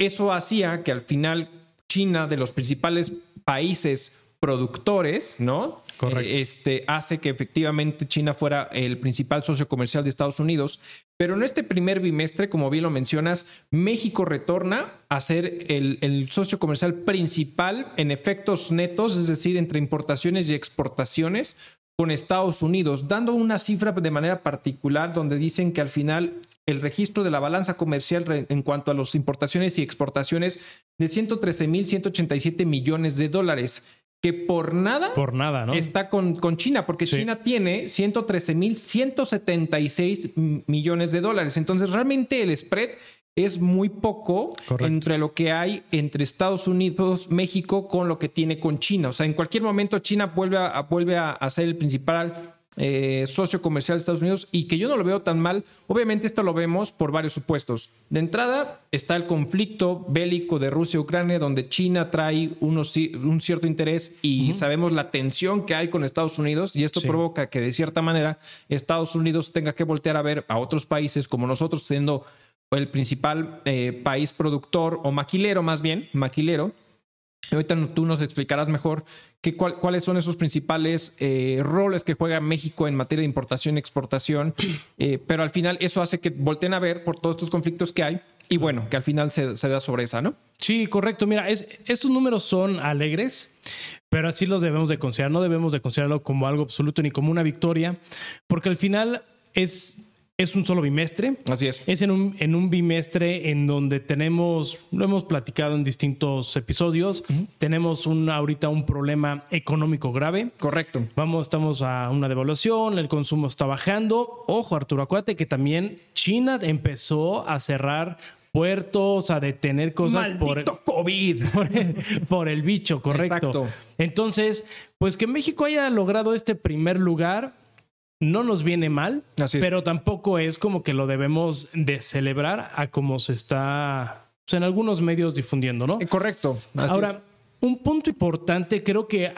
eso hacía que al final China, de los principales países productores, ¿no? Correcto. este, hace que efectivamente China fuera el principal socio comercial de Estados Unidos. Pero en este primer bimestre, como bien lo mencionas, México retorna a ser el, socio comercial principal en efectos netos, es decir, entre importaciones y exportaciones con Estados Unidos, dando una cifra de manera particular donde dicen que al final el registro de la balanza comercial en cuanto a las importaciones y exportaciones de 113.187 millones de dólares que por nada, por nada ¿no? está con, con China, porque China tiene 113.176 millones de dólares. Entonces, realmente el spread es muy poco entre lo que hay entre Estados Unidos, México, con lo que tiene con China. O sea, en cualquier momento China vuelve a, vuelve a ser el principal eh, socio comercial de Estados Unidos y que yo no lo veo tan mal. Obviamente esto lo vemos por varios supuestos. De entrada está el conflicto bélico de Rusia-Ucrania donde China trae unos, un cierto interés y sabemos la tensión que hay con Estados Unidos y esto provoca que de cierta manera Estados Unidos tenga que voltear a ver a otros países como nosotros siendo el principal eh, país productor o maquilero más bien, maquilero. Ahorita tú nos explicarás mejor cuáles son esos principales eh, roles que juega México en materia de importación y exportación, eh, pero al final eso hace que volteen a ver por todos estos conflictos que hay y bueno, que al final se, da sobre esa, ¿no? Sí, correcto. Mira, estos números son alegres, pero así los debemos de considerar. No debemos de considerarlo como algo absoluto ni como una victoria, porque al final es es un solo bimestre. Así es. Es en un, en un bimestre en donde tenemos, lo hemos platicado en distintos episodios, tenemos un, ahorita un problema económico grave. Correcto. Vamos, estamos a una devaluación, el consumo está bajando. Ojo, Arturo, acuérdate que también China empezó a cerrar puertos, a detener cosas por el COVID. Por el, bicho, correcto. Entonces, pues que México haya logrado este primer lugar, no nos viene mal, pero tampoco es como que lo debemos de celebrar a como se está pues, en algunos medios difundiendo, ¿no? Eh, correcto. Ahora, un punto importante creo que,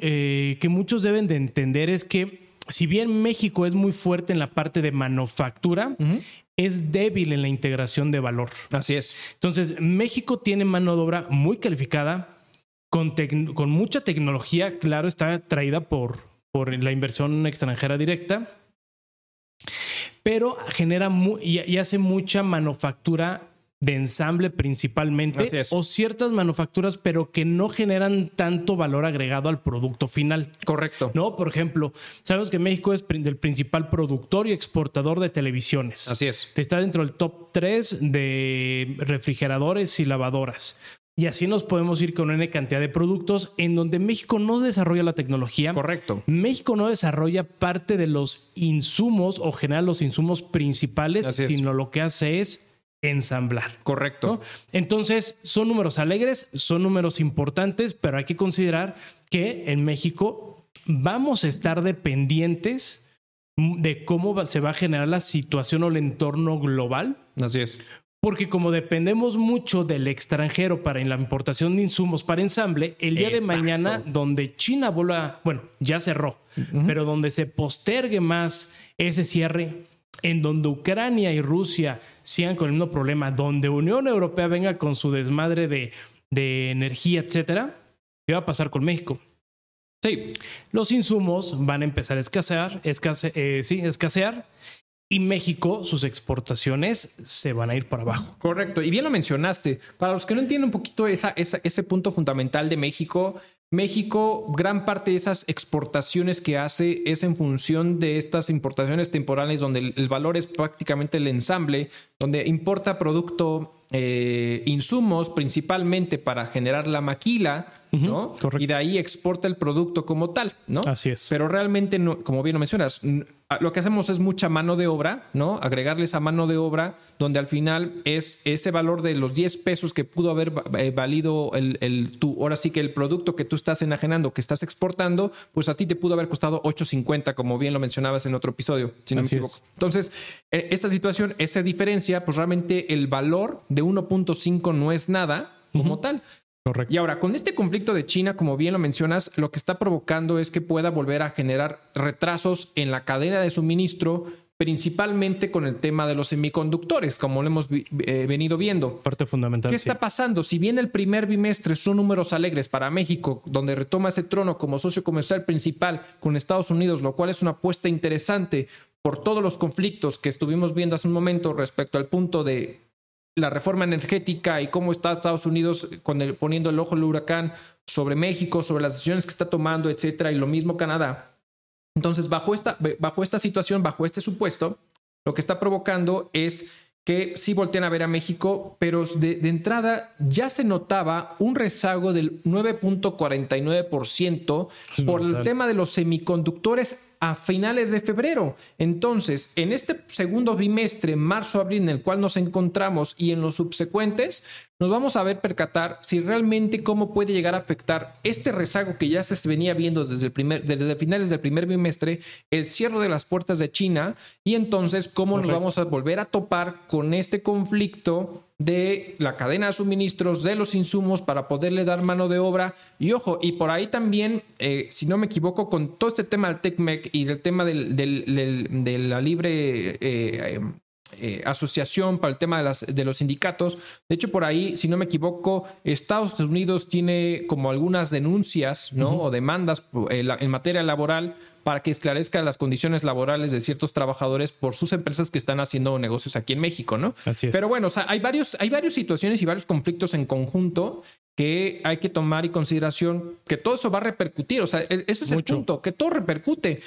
eh, que muchos deben de entender es que si bien México es muy fuerte en la parte de manufactura, es débil en la integración de valor. Así es. Entonces, México tiene mano de obra muy calificada, con, con mucha tecnología, claro, está traída por, por la inversión extranjera directa, pero genera y, hace mucha manufactura de ensamble principalmente o ciertas manufacturas pero que no generan tanto valor agregado al producto final. Correcto. No, por ejemplo, sabemos que México es el principal productor y exportador de televisiones. Así es. Está dentro del top 3 de refrigeradores y lavadoras. Y así nos podemos ir con una cantidad de productos en donde México no desarrolla la tecnología. Correcto. México no desarrolla parte de los insumos o genera los insumos principales, sino lo que hace es ensamblar. Correcto. Entonces, son números alegres, son números importantes, pero hay que considerar que en México vamos a estar dependientes de cómo se va a generar la situación o el entorno global. Así es. Porque como dependemos mucho del extranjero para la importación de insumos para ensamble, el día de mañana donde China vuelva, bueno, ya cerró, pero donde se postergue más ese cierre, en donde Ucrania y Rusia sigan con el mismo problema, donde Unión Europea venga con su desmadre de, de energía, etcétera, ¿qué va a pasar con México? Sí, los insumos van a empezar a escasear, escase, eh, sí, escasear y México, sus exportaciones se van a ir para abajo. Correcto. Y bien lo mencionaste. Para los que no entienden un poquito esa, ese punto fundamental de México, México, gran parte de esas exportaciones que hace es en función de estas importaciones temporales donde el, valor es prácticamente el ensamble, donde importa producto, eh, insumos principalmente para generar la maquila, ¿no? Y de ahí exporta el producto como tal, ¿no? Así es. Pero realmente, no, como bien lo mencionas, lo que hacemos es mucha mano de obra, ¿no? Agregarle esa mano de obra donde al final es ese valor de los 10 pesos que pudo haber eh, valido el, el tu, ahora sí que el producto que tú estás enajenando, que estás exportando, pues a ti te pudo haber costado 8.50, como bien lo mencionabas en otro episodio, si no me equivoco. Entonces, e, esta situación, esa diferencia, pues realmente el valor de 1.5 no es nada como tal. Correcto. Y ahora, con este conflicto de China, como bien lo mencionas, lo que está provocando es que pueda volver a generar retrasos en la cadena de suministro, principalmente con el tema de los semiconductores, como lo hemos eh, venido viendo. Parte fundamental. ¿Qué está pasando? Si bien el primer bimestre son números alegres para México, donde retoma ese trono como socio comercial principal con Estados Unidos, lo cual es una apuesta interesante por todos los conflictos que estuvimos viendo hace un momento respecto al punto de la reforma energética y cómo está Estados Unidos con el, poniendo el ojo el huracán sobre México, sobre las decisiones que está tomando, etcétera, y lo mismo Canadá. Entonces, bajo esta, bajo esta situación, bajo este supuesto, lo que está provocando es que sí voltean a ver a México, pero de, de entrada ya se notaba un rezago del 9.49% por el tema de los semiconductores a finales de febrero. Entonces, en este segundo bimestre, marzo-abril, en el cual nos encontramos y en los subsecuentes, nos vamos a ver percatar si realmente cómo puede llegar a afectar este rezago que ya se venía viendo desde, el primer, desde finales del primer bimestre, el cierre de las puertas de China y entonces cómo nos vamos a volver a topar con este conflicto de la cadena de suministros, de los insumos para poderle dar mano de obra. Y ojo, y por ahí también, eh, si no me equivoco, con todo este tema del TECMEC y del tema del, de la libre... Eh, eh, asociación para el tema de, las, de los sindicatos. De hecho, por ahí, si no me equivoco, Estados Unidos tiene como algunas denuncias ¿no? o demandas eh, en materia laboral para que esclarezca las condiciones laborales de ciertos trabajadores por sus empresas que están haciendo negocios aquí en México, ¿no? Así es. Pero bueno, o sea, hay, varios, hay varias situaciones y varios conflictos en conjunto que hay que tomar en consideración que todo eso va a repercutir. O sea, e-, ese es el punto, que todo repercute.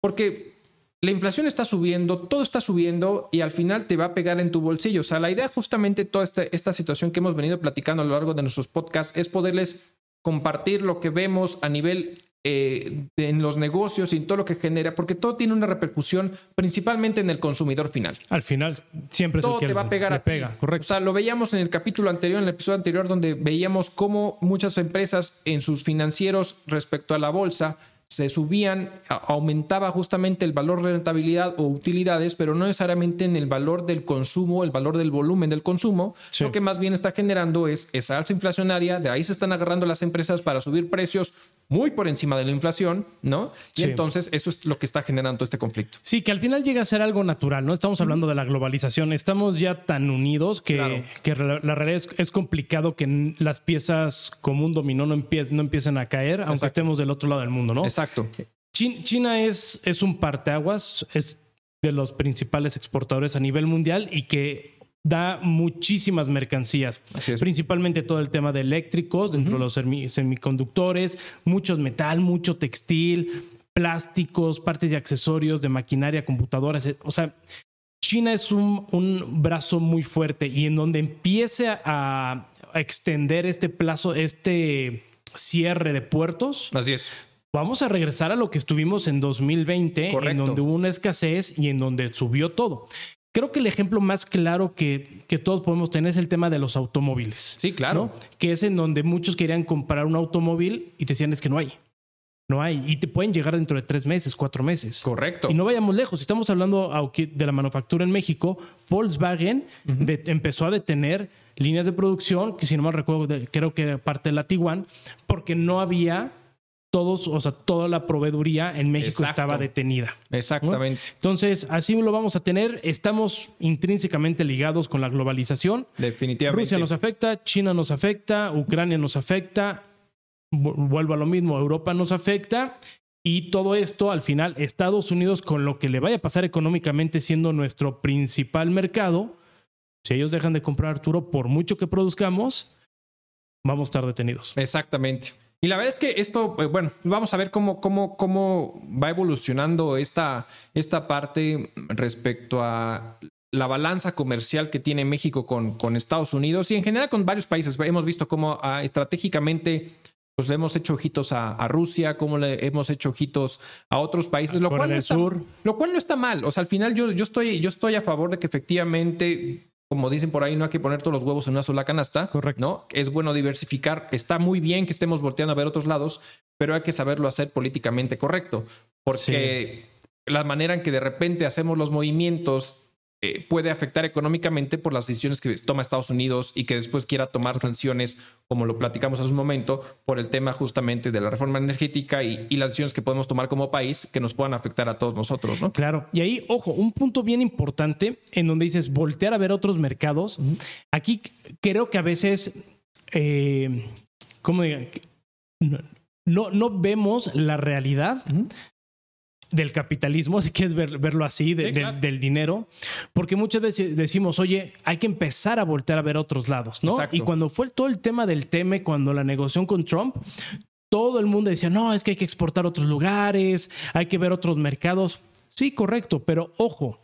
Porque la inflación está subiendo, todo está subiendo y al final te va a pegar en tu bolsillo. O sea, la idea justamente toda esta, esta situación que hemos venido platicando a lo largo de nuestros podcasts es poderles compartir lo que vemos a nivel eh, en los negocios y en todo lo que genera, porque todo tiene una repercusión principalmente en el consumidor final. Al final, siempre todo te va a pegar a pega, correcto. O sea, lo veíamos en el capítulo anterior, en el episodio anterior, donde veíamos cómo muchas empresas en sus financieros respecto a la bolsa se subían, aumentaba justamente el valor de rentabilidad o utilidades, pero no necesariamente en el valor del consumo, el valor del volumen del consumo. Lo que más bien está generando es esa alza inflacionaria, de ahí se están agarrando las empresas para subir precios muy por encima de la inflación, ¿no? Y entonces eso es lo que está generando este conflicto. Sí, que al final llega a ser algo natural, ¿no? Estamos hablando de la globalización, estamos ya tan unidos que, que la, realidad es, complicado que las piezas como un dominó no, empiecen, no empiecen a caer, aunque estemos del otro lado del mundo, ¿no? Exacto. China es, es un parteaguas, es de los principales exportadores a nivel mundial y que da muchísimas mercancías, principalmente todo el tema de eléctricos dentro de los semiconductores, mucho metal, mucho textil, plásticos, partes y accesorios de maquinaria, computadoras, o sea, China es un, un brazo muy fuerte y en donde empiece a, a extender este plazo, este cierre de puertos. Así es vamos a regresar a lo que estuvimos en 2020, en donde hubo una escasez y en donde subió todo. Creo que el ejemplo más claro que, que todos podemos tener es el tema de los automóviles. Sí, claro. Que es en donde muchos querían comprar un automóvil y te decían es que no hay. No hay. Y te pueden llegar dentro de tres meses, cuatro meses. Correcto. Y no vayamos lejos. Estamos hablando de la manufactura en México. Volkswagen empezó a detener líneas de producción, que si no mal recuerdo, creo que era parte de la Tiguan, porque no había todos, o sea, toda la proveeduría en México estaba detenida. Exactamente. Entonces, así lo vamos a tener. Estamos intrínsecamente ligados con la globalización. Definitivamente. Rusia nos afecta, China nos afecta, Ucrania nos afecta, vuelvo a lo mismo, Europa nos afecta. Y todo esto, al final, Estados Unidos, con lo que le vaya a pasar económicamente, siendo nuestro principal mercado, si ellos dejan de comprar Arturo, por mucho que produzcamos, vamos a estar detenidos. Exactamente. Y la verdad es que esto, eh, bueno, vamos a ver cómo, cómo, cómo va evolucionando esta, esta parte respecto a la balanza comercial que tiene México con, con Estados Unidos y en general con varios países. Hemos visto cómo ah, estratégicamente pues le hemos hecho ojitos a, Rusia, cómo le hemos hecho ojitos a otros países, lo cual, no está, lo cual no está mal. O sea, al final yo, yo, estoy, yo estoy a favor de que efectivamente como dicen por ahí, no hay que poner todos los huevos en una sola canasta. Correcto. ¿no? Es bueno diversificar. Está muy bien que estemos volteando a ver otros lados, pero hay que saberlo hacer políticamente correcto. Porque la manera en que de repente hacemos los movimientos eh, puede afectar económicamente por las decisiones que toma Estados Unidos y que después quiera tomar sanciones, como lo platicamos hace un momento, por el tema justamente de la reforma energética y, las decisiones que podemos tomar como país que nos puedan afectar a todos nosotros, ¿no? Claro. Y ahí, ojo, un punto bien importante en donde dices voltear a ver otros mercados. Aquí creo que a veces, eh, ¿cómo diga? No, no, vemos la realidad del capitalismo, si quieres verlo así, del dinero, porque muchas veces decimos, oye, hay que empezar a voltear a ver otros lados, ¿no? Y cuando fue todo el tema del TEME, cuando la negociación con Trump, todo el mundo decía, no, es que hay que exportar a otros lugares, hay que ver otros mercados. Sí, correcto, pero ojo,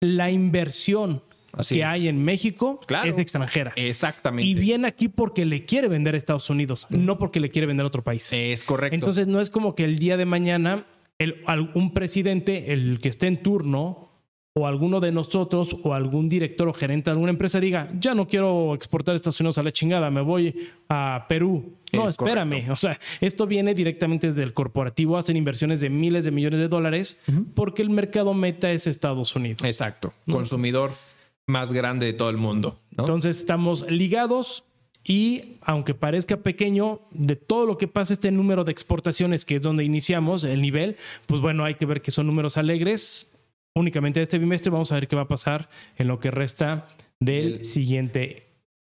la inversión que hay en México es extranjera. Exactamente. Y viene aquí porque le quiere vender a Estados Unidos, no porque le quiere vender a otro país. Es correcto. Entonces no es como que el día de mañana un presidente, el que esté en turno, o alguno de nosotros, o algún director o gerente de alguna empresa diga, ya no quiero exportar Estados Unidos a la chingada, me voy a Perú. No, espérame. O sea, esto viene directamente desde el corporativo, hacen inversiones de miles de millones de dólares, porque el mercado meta es Estados Unidos. Exacto. Consumidor más grande de todo el mundo. Entonces estamos ligados y aunque parezca pequeño, de todo lo que pasa este número de exportaciones, que es donde iniciamos el nivel, pues bueno, hay que ver que son números alegres. únicamente de este bimestre. Vamos a ver qué va a pasar en lo que resta del El- siguiente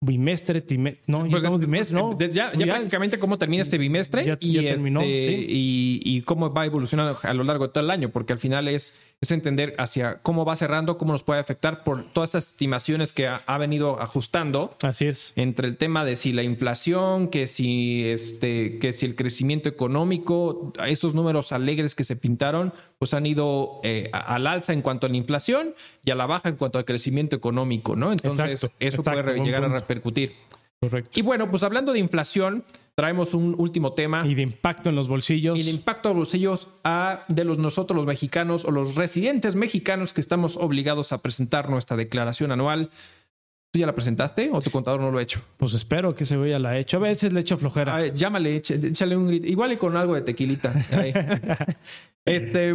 bimestre. time- no, ya Pues, estamos bimestre, ¿no? de- Ya, ya prácticamente cómo termina este bimestre Ya- y, ya terminó, este, sí. y, y cómo va evolucionando a lo largo de todo el año, porque al final es, es entender hacia cómo va cerrando, cómo nos puede afectar por todas estas estimaciones que ha, ha venido ajustando Así es. entre el tema de si la inflación, que si este, que si el crecimiento económico, estos números alegres que se pintaron, pues han ido eh, al alza en cuanto a la inflación y a la baja en cuanto al crecimiento económico, ¿no? Entonces, Exacto, eso exacto, puede llegar a repercutir. Correcto. Y bueno, pues hablando de inflación, traemos un último tema. Y de impacto en los bolsillos. Y el impacto a los bolsillos a, de los nosotros los mexicanos o los residentes mexicanos que estamos obligados a presentar nuestra declaración anual. ¿Tú ya la presentaste o tu contador no lo ha hecho? Pues espero que ese güey ya la ha hecho. A veces le echo flojera. A ver, llámale, échale un grito. Igual y con algo de tequilita. Este,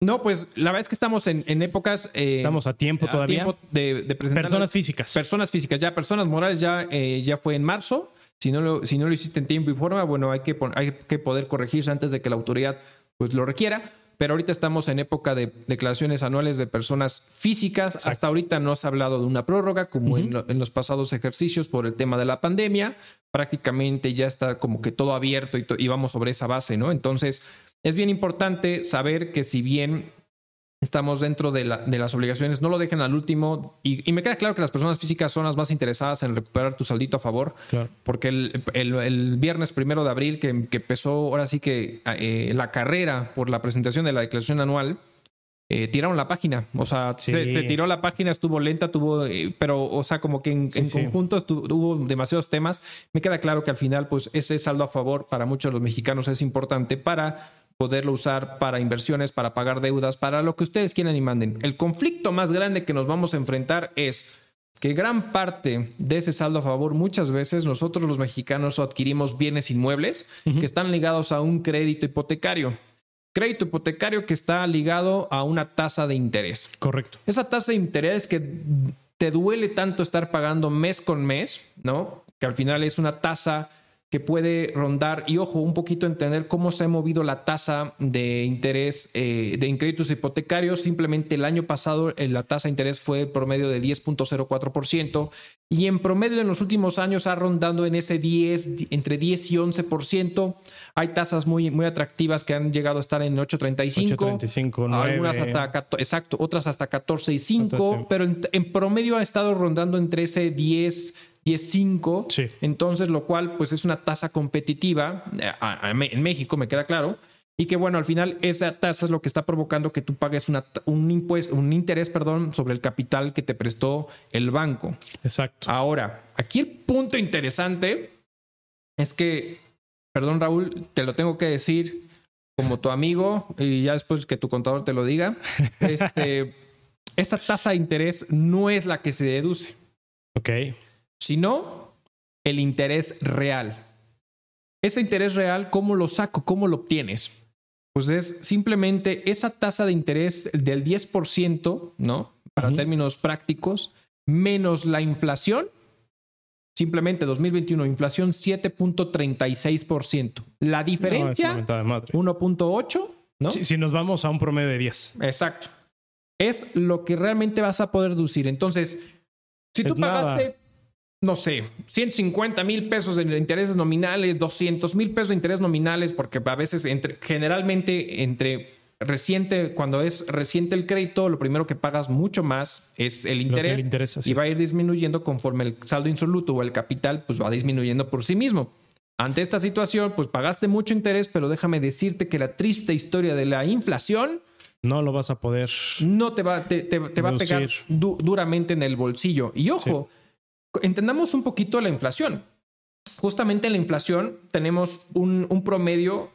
no, pues la verdad es que estamos en, en épocas. eh, Estamos a tiempo todavía. tiempo de, de presentar Personas físicas. personas físicas, ya personas morales ya, eh, ya fue en marzo. Si no, lo, si no lo hiciste en tiempo y forma, bueno, hay que, hay que poder corregirse antes de que la autoridad pues, lo requiera. Pero ahorita estamos en época de declaraciones anuales de personas físicas. Hasta ahorita no se ha hablado de una prórroga, como en, lo- en los pasados ejercicios por el tema de la pandemia. Prácticamente ya está como que todo abierto y, y vamos sobre esa base, ¿no? Entonces, es bien importante saber que si bien estamos dentro de, la- de las obligaciones, no lo dejen al último. Y, y me queda claro que las personas físicas son las más interesadas en recuperar tu saldito a favor, Claro. porque el, el- el viernes primero de abril, que, que empezó ahora sí que eh, la carrera por la presentación de la declaración anual, eh, tiraron la página. O sea, Sí. se, se tiró la página, estuvo lenta, tuvo, eh, pero, o sea, como que en, Sí, en sí. conjunto estu- hubo demasiados temas. Me queda claro que al final, pues ese saldo a favor para muchos de los mexicanos es importante para poderlo usar para inversiones, para pagar deudas, para lo que ustedes quieran y manden. El conflicto más grande que nos vamos a enfrentar es que gran parte de ese saldo a favor muchas veces nosotros los mexicanos adquirimos bienes inmuebles que están ligados a un crédito hipotecario. Crédito hipotecario que está ligado a una tasa de interés. Correcto. Esa tasa de interés que te duele tanto estar pagando mes con mes, ¿no? Que al final es una tasa que puede rondar, y ojo, un poquito entender cómo se ha movido la tasa de interés eh, de créditos hipotecarios. Simplemente el año pasado eh, la tasa de interés fue promedio de 10.04% y en promedio en los últimos años ha rondado en ese 10, entre 10 y 11%. Hay tasas muy, muy atractivas que han llegado a estar en 8.35. 8.35, 9. Algunas hasta, exacto, otras hasta 14 y 5, 14. pero en, en promedio ha estado rondando entre ese 10, 10, 5. Sí. Entonces, lo cual pues es una tasa competitiva eh, en México, me queda claro. Y que bueno, al final esa tasa es lo que está provocando que tú pagues una, un impuesto, un interés, perdón, sobre el capital que te prestó el banco. Exacto. Ahora, aquí el punto interesante es que, perdón Raúl, te lo tengo que decir como tu amigo y ya después que tu contador te lo diga, este, esa tasa de interés no es la que se deduce, Ok. Sino el interés real. Ese interés real, ¿cómo lo saco? ¿Cómo lo obtienes? Pues es simplemente esa tasa de interés del 10%, ¿no? Para términos prácticos, menos la inflación. Simplemente 2021, inflación 7.36%. La No, diferencia, madre. 1.8, ¿no? Si, si nos vamos a un promedio de 10. Exacto. Es lo que realmente vas a poder deducir. Entonces, si tú Es pagaste, no sé, 150 mil pesos de intereses nominales, 200 mil pesos de intereses nominales, porque a veces, entre, generalmente, entre reciente, cuando es reciente el crédito, lo primero que pagas mucho más es el interés. y va a ir disminuyendo conforme el saldo insoluto o el capital, pues va disminuyendo por sí mismo. Ante esta situación, pues pagaste mucho interés, pero déjame decirte que la triste historia de la inflación No lo vas a poder. no te va, te, te- te va a pegar du- duramente en el bolsillo. Y ojo, entendamos un poquito la inflación. Justamente en la inflación tenemos un, un promedio.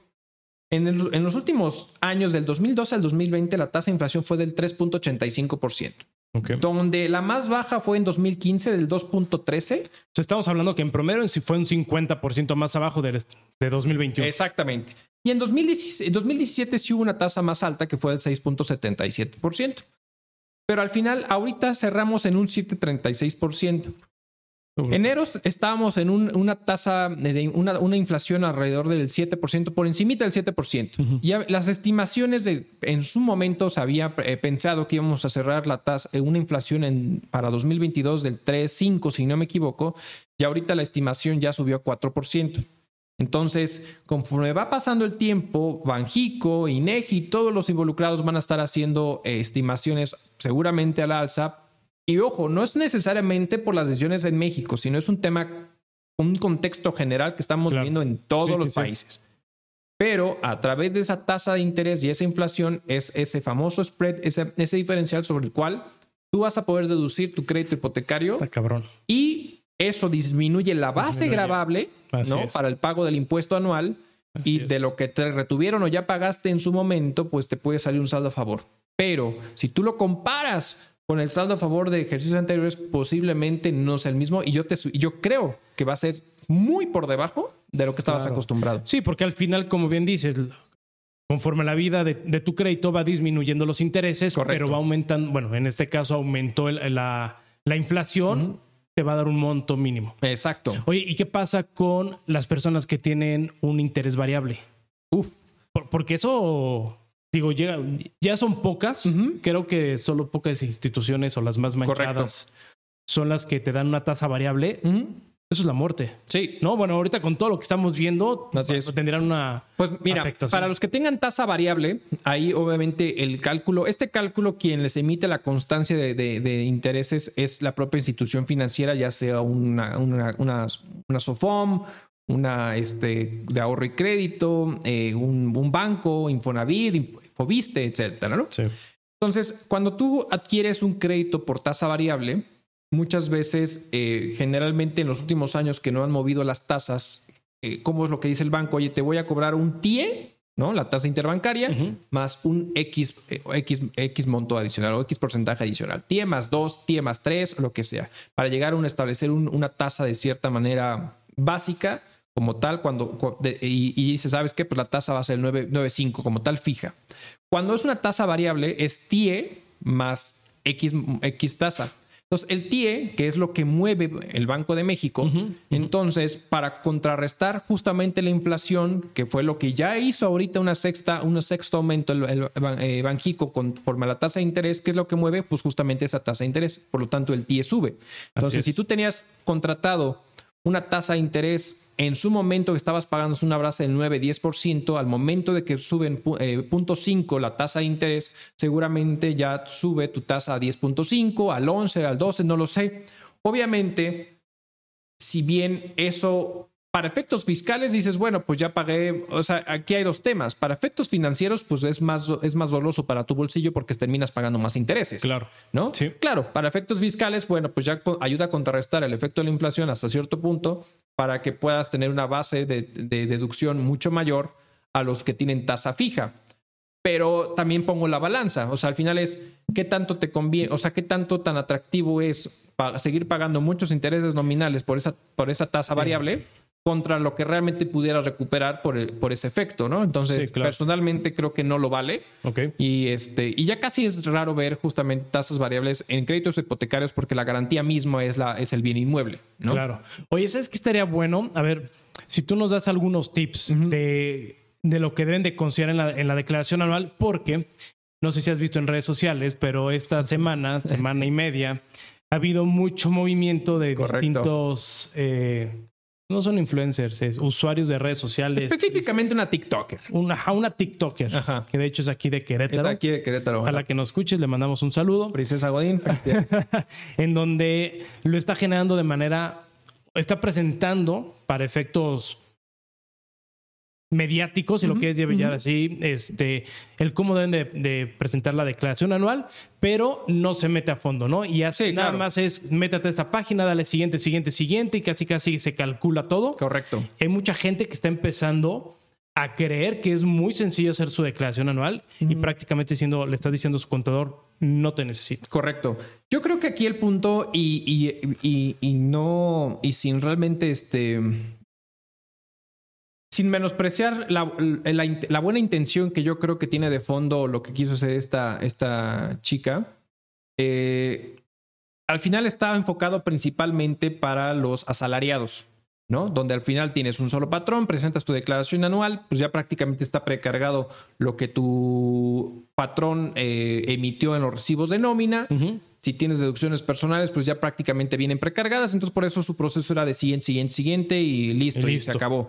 En, el- en los últimos años, del 2012 al 2020, la tasa de inflación fue del 3.85%, Ok. donde la más baja fue en 2015 del 2.13%. O sea, estamos hablando que en promedio sí fue un 50% más abajo de, de 2021. Exactamente. Y en 2017, en 2017 sí hubo una tasa más alta que fue del 6.77%. Pero al final, ahorita cerramos en un 7.36%. Enero estábamos en una tasa de una, una, inflación alrededor del 7%, por encimita del 7%. Y las estimaciones de en su momento se había eh, pensado que íbamos a cerrar la tasa, eh, una inflación en, para 2022 del 3,5, si no me equivoco, y ahorita la estimación ya subió a 4%. Entonces, conforme va pasando el tiempo, Banjico, INEGI, todos los involucrados van a estar haciendo eh, estimaciones seguramente al alza y ojo, no es necesariamente por las decisiones en México, sino es un tema, un contexto general que estamos viendo en todos los países. Pero a través de esa tasa de interés y esa inflación es ese famoso spread, ese, ese diferencial sobre el cual tú vas a poder deducir tu crédito hipotecario. Está cabrón. Y eso disminuye la base gravable ¿no? para el pago del impuesto anual. y de lo que te retuvieron o ya pagaste en su momento, pues te puede salir un saldo a favor. Pero si tú lo comparas con el saldo a favor de ejercicios anteriores posiblemente no sea el mismo y yo te yo creo que va a ser muy por debajo de lo que estabas acostumbrado. Sí, porque al final, como bien dices, conforme la vida de, tu crédito va disminuyendo los intereses, pero va aumentando, bueno, en este caso aumentó la, la, inflación, te va a dar un monto mínimo. Exacto. Oye, ¿y qué pasa con las personas que tienen un interés variable? Uf. porque eso digo, llega, ya son pocas. Creo que solo pocas instituciones o las más manchadas son las que te dan una tasa variable. Eso es la muerte. Sí. No, bueno, ahorita con todo lo que estamos viendo, tendrán una. Pues mira, para los que tengan tasa variable, ahí obviamente el cálculo, este cálculo, quien les emite la constancia de, intereses es la propia institución financiera, ya sea una, una, una, una SOFOM, una este, de ahorro y crédito, eh, un, un, banco, Infonavit, Fobiste, etcétera, ¿no? Sí. Entonces, cuando tú adquieres un crédito por tasa variable, muchas veces, eh, generalmente en los últimos años que no han movido las tasas, eh, ¿cómo es lo que dice el banco? Oye, te voy a cobrar un TIE, ¿no? La tasa interbancaria, más un X, eh, X, X monto adicional o X porcentaje adicional. TIE más 2, TIE más 3, lo que sea, para llegar a un, establecer una tasa de cierta manera básica como tal, cuando, y, y dice, ¿sabes qué? Pues la tasa va a ser 9.5 como tal fija. Cuando es una tasa variable, es TIE más X, X tasa. Entonces, el TIE, que es lo que mueve el Banco de México, entonces, para contrarrestar justamente la inflación, que fue lo que ya hizo ahorita una sexta, un sexto aumento el, el, eh, Banjico conforme a la tasa de interés, ¿qué es lo que mueve? Pues justamente esa tasa de interés. Por lo tanto, el TIE sube. Entonces, si tú tenías contratado una tasa de interés en su momento que estabas pagando una brasa del 9-10%, al momento de que suben eh, punto 5 la tasa de interés, seguramente ya sube tu tasa a 10.5, al 11, al 12, no lo sé. Obviamente, si bien eso para efectos fiscales dices, bueno, pues ya pagué, o sea, aquí hay dos temas. Para efectos financieros, pues es más, es más doloso para tu bolsillo porque terminas pagando más intereses. Claro. ¿No? Sí. Claro, para efectos fiscales, bueno, pues ya ayuda a contrarrestar el efecto de la inflación hasta cierto punto para que puedas tener una base de, de deducción mucho mayor a los que tienen tasa fija pero también pongo la balanza. O sea, al final es qué tanto te conviene, o sea, qué tanto tan atractivo es seguir pagando muchos intereses nominales por esa, por esa tasa variable contra lo que realmente pudiera recuperar por, por ese efecto, ¿no? Entonces, personalmente creo que no lo vale. Ok. Y, este, y ya casi es raro ver justamente tasas variables en créditos hipotecarios porque la garantía misma es, la, es el bien inmueble, ¿no? Claro. Oye, ¿sabes qué estaría bueno? A ver, si tú nos das algunos tips de, de, lo que deben de considerar en la, en la declaración anual, porque no sé si has visto en redes sociales, pero esta semana, semana y media, ha habido mucho movimiento de distintos... Eh, no son influencers, es usuarios de redes sociales. Específicamente una TikToker. Una, una TikToker, que de hecho es aquí de Querétaro. Es aquí de Querétaro. Ojalá que nos escuches, le mandamos un saludo. Princesa Godín. en donde lo está generando de manera, está presentando para efectos mediáticos, si lo quieres llevar así, este, el cómo deben de, presentar la declaración anual, pero no se mete a fondo, ¿no? Y así nada más es, métate a esta página, dale siguiente, siguiente, siguiente, y casi casi se calcula todo. Correcto. Hay mucha gente que está empezando a creer que es muy sencillo hacer su declaración anual y prácticamente siendo, le está diciendo a su contador, no te necesito. Correcto. Yo creo que aquí el punto y, y, y, y no, y sin realmente este sin menospreciar la, buena intención que yo creo que tiene de fondo lo que quiso hacer esta, esta chica, eh, al final está enfocado principalmente para los asalariados, ¿no? Donde al final tienes un solo patrón, presentas tu declaración anual, pues ya prácticamente está precargado lo que tu patrón eh, emitió en los recibos de nómina. Si tienes deducciones personales, pues ya prácticamente vienen precargadas. Entonces, por eso su proceso era de siguiente, siguiente, siguiente y listo, y, se acabó.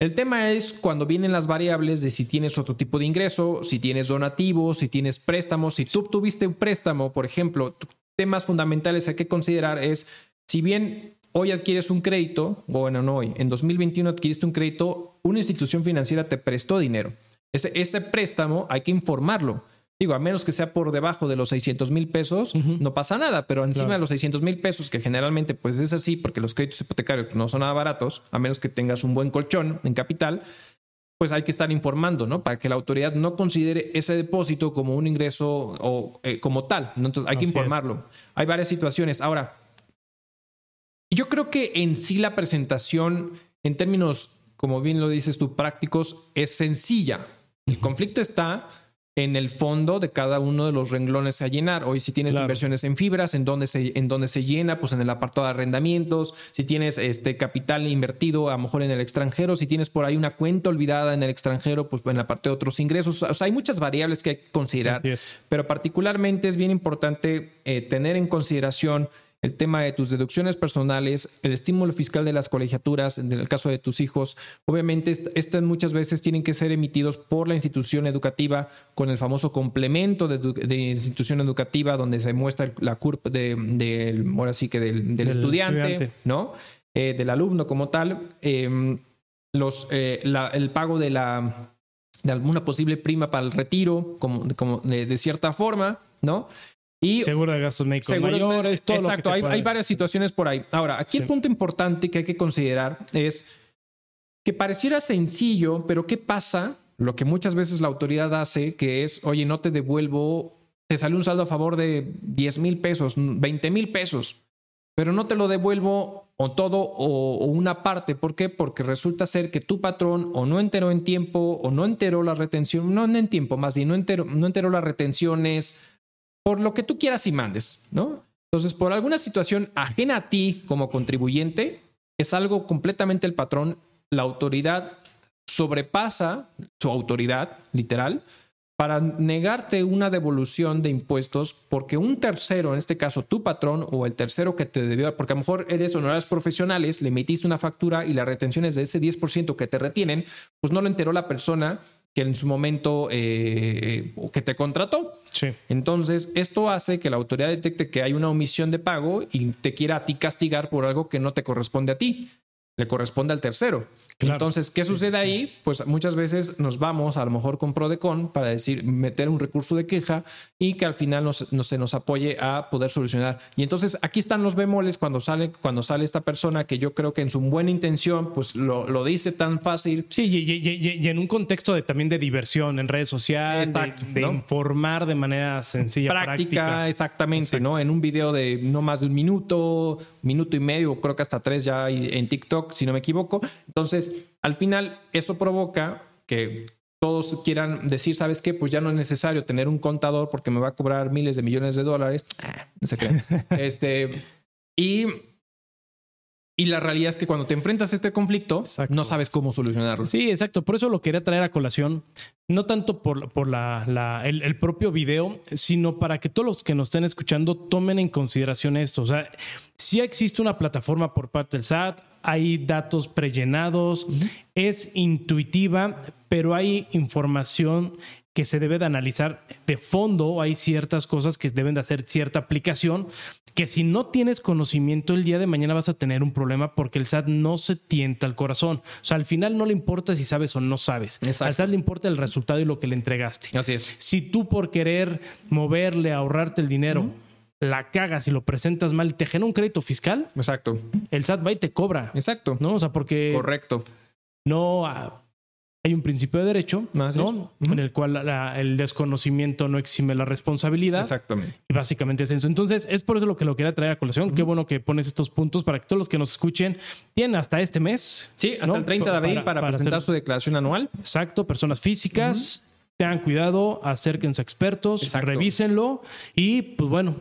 El tema es cuando vienen las variables de si tienes otro tipo de ingreso, si tienes donativos, si tienes préstamos. Si tú tuviste un préstamo, por ejemplo, temas fundamentales hay que considerar es si bien hoy adquieres un crédito, o bueno, no hoy, en 2021 adquiriste un crédito, una institución financiera te prestó dinero. Ese, ese préstamo hay que informarlo. Digo, a menos que sea por debajo de los 600 mil pesos, no pasa nada, pero encima de los 600 mil pesos, que generalmente pues es así, porque los créditos hipotecarios no son nada baratos, a menos que tengas un buen colchón en capital, pues hay que estar informando, ¿no? Para que la autoridad no considere ese depósito como un ingreso o eh, como tal. Entonces hay que informarlo. Hay varias situaciones. Ahora, yo creo que en sí la presentación, en términos, como bien lo dices tú, prácticos, es sencilla. El conflicto está en el fondo de cada uno de los renglones a llenar. Hoy si tienes inversiones en fibras, en donde se, en donde se llena, pues en el apartado de arrendamientos, si tienes este capital invertido a lo mejor en el extranjero, si tienes por ahí una cuenta olvidada en el extranjero, pues en la parte de otros ingresos. O sea, hay muchas variables que hay que considerar, pero particularmente es bien importante eh, tener en consideración el tema de tus deducciones personales, el estímulo fiscal de las colegiaturas, en el caso de tus hijos. Obviamente, estas muchas veces tienen que ser emitidos por la institución educativa con el famoso complemento de, institución educativa donde se muestra la curva de, ahora sí que del, estudiante, ¿no? Eh, del alumno como tal. Em, los, eh, el pago de la de alguna posible prima para el retiro, como, como de cierta forma, ¿no? Seguro de gastos médicos mayores, todo Exacto, hay, hay, varias situaciones por ahí. Ahora, aquí el punto importante que hay que considerar es que pareciera sencillo, pero ¿qué pasa? Lo que muchas veces la autoridad hace, que es, oye, no te devuelvo, te sale un saldo a favor de 10 mil pesos, 20 mil pesos, pero no te lo devuelvo o todo o, una parte. ¿Por qué? Porque resulta ser que tu patrón o no enteró en tiempo o no enteró la retención, no en tiempo, más bien no enteró, no enteró las retenciones por lo que tú quieras y mandes, ¿no? Entonces, por alguna situación ajena a ti como contribuyente, es algo completamente el patrón, la autoridad sobrepasa su autoridad, literal, para negarte una devolución de impuestos porque un tercero, en este caso tu patrón o el tercero que te debió, porque a lo mejor eres honorarios profesionales, le emitiste una factura y las retenciones de ese 10% que te retienen, pues no lo enteró la persona que en su momento eh, que te contrató. Sí. Entonces, esto hace que la autoridad detecte que hay una omisión de pago y te quiera a ti castigar por algo que no te corresponde a ti, le corresponde al tercero. Entonces, ¿qué sucede ahí? Pues muchas veces nos vamos a lo mejor con Prodecon para decir, meter un recurso de queja y que al final nos, se nos apoye a poder solucionar. Y entonces aquí están los bemoles cuando sale, cuando sale esta persona que yo creo que en su buena intención, pues lo, lo dice tan fácil. Sí, y, en un contexto de, también de diversión en redes sociales, de, informar de manera sencilla. Práctica, exactamente, ¿no? En un video de no más de un minuto, minuto y medio, creo que hasta tres ya en TikTok, si no me equivoco. Entonces, al final, esto provoca que todos quieran decir, ¿sabes qué? Pues ya no es necesario tener un contador porque me va a cobrar miles de millones de dólares. Ah, no sé qué. este, y, y la realidad es que cuando te enfrentas a este conflicto, no sabes cómo solucionarlo. Sí, exacto. Por eso lo quería traer a colación, no tanto por, por la, el, el, propio video, sino para que todos los que nos estén escuchando tomen en consideración esto. O sea, si existe una plataforma por parte del SAT, hay datos prellenados, es intuitiva, pero hay información que se debe de analizar de fondo, hay ciertas cosas que deben de hacer cierta aplicación, que si no tienes conocimiento el día de mañana vas a tener un problema porque el SAT no se tienta al corazón. O sea, al final no le importa si sabes o no sabes. Al SAT le importa el resultado y lo que le entregaste. Así es. Si tú por querer moverle, ahorrarte el dinero, la cagas y lo presentas mal y te genera un crédito fiscal. Exacto. El SAT va y te cobra. Exacto. ¿No? O sea, porque. Correcto. No. Ah, hay un principio de derecho, ¿no? En el cual el desconocimiento no exime la responsabilidad. Exactamente. Y básicamente es eso. Entonces, es por eso lo que lo quería traer a colación. Qué bueno que pones estos puntos para que todos los que nos escuchen tienen hasta este mes. Sí, hasta el 30 de abril para, presentar su declaración anual. Exacto, personas físicas. Tengan cuidado, acérquense a expertos, revísenlo y pues bueno,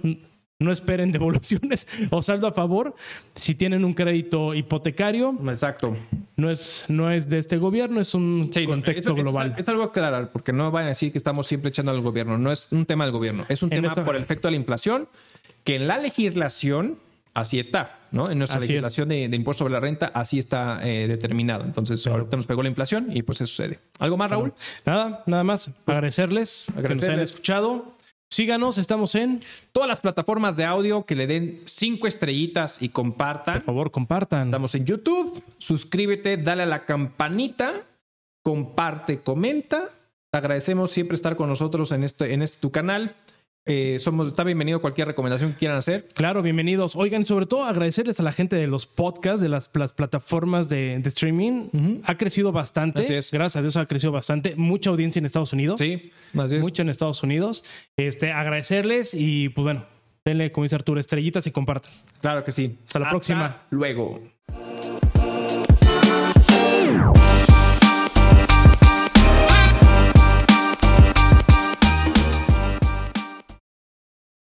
no esperen devoluciones o saldo a favor. Si tienen un crédito hipotecario, Exacto. no es, no es de este gobierno, es un Sí, contexto esto- global. esto- Es algo aclarar, porque no van a decir que estamos siempre echando al gobierno. No es un tema del gobierno, es un En tema esta- por el efecto de la inflación, que en la legislación así está, ¿no? En nuestra Así legislación de, de impuesto sobre la renta así está eh, determinado. Entonces, ahorita nos pegó la inflación y pues eso sucede. ¿Algo más, Raúl? Nada, nada más. agradecerles, que nos hayan agradecerles. escuchado. Síganos, estamos en. Todas las plataformas de audio que le den cinco estrellitas y compartan. Por favor, compartan. Estamos en YouTube. Suscríbete, dale a la campanita, comparte, comenta. Te agradecemos siempre estar con nosotros en este, en este tu canal. Eh, somos, está bienvenido cualquier recomendación que quieran hacer. Claro, bienvenidos. Oigan, sobre todo agradecerles a la gente de los podcasts, de las, plataformas de, streaming. Ha crecido bastante. Así es. Gracias a Dios ha crecido bastante. Mucha audiencia en Estados Unidos. Sí, así es. Mucho en Estados Unidos. Este, agradecerles y pues bueno, denle, como dice Arturo, estrellitas y compartan. Claro que sí. Hasta la Hasta próxima. Luego.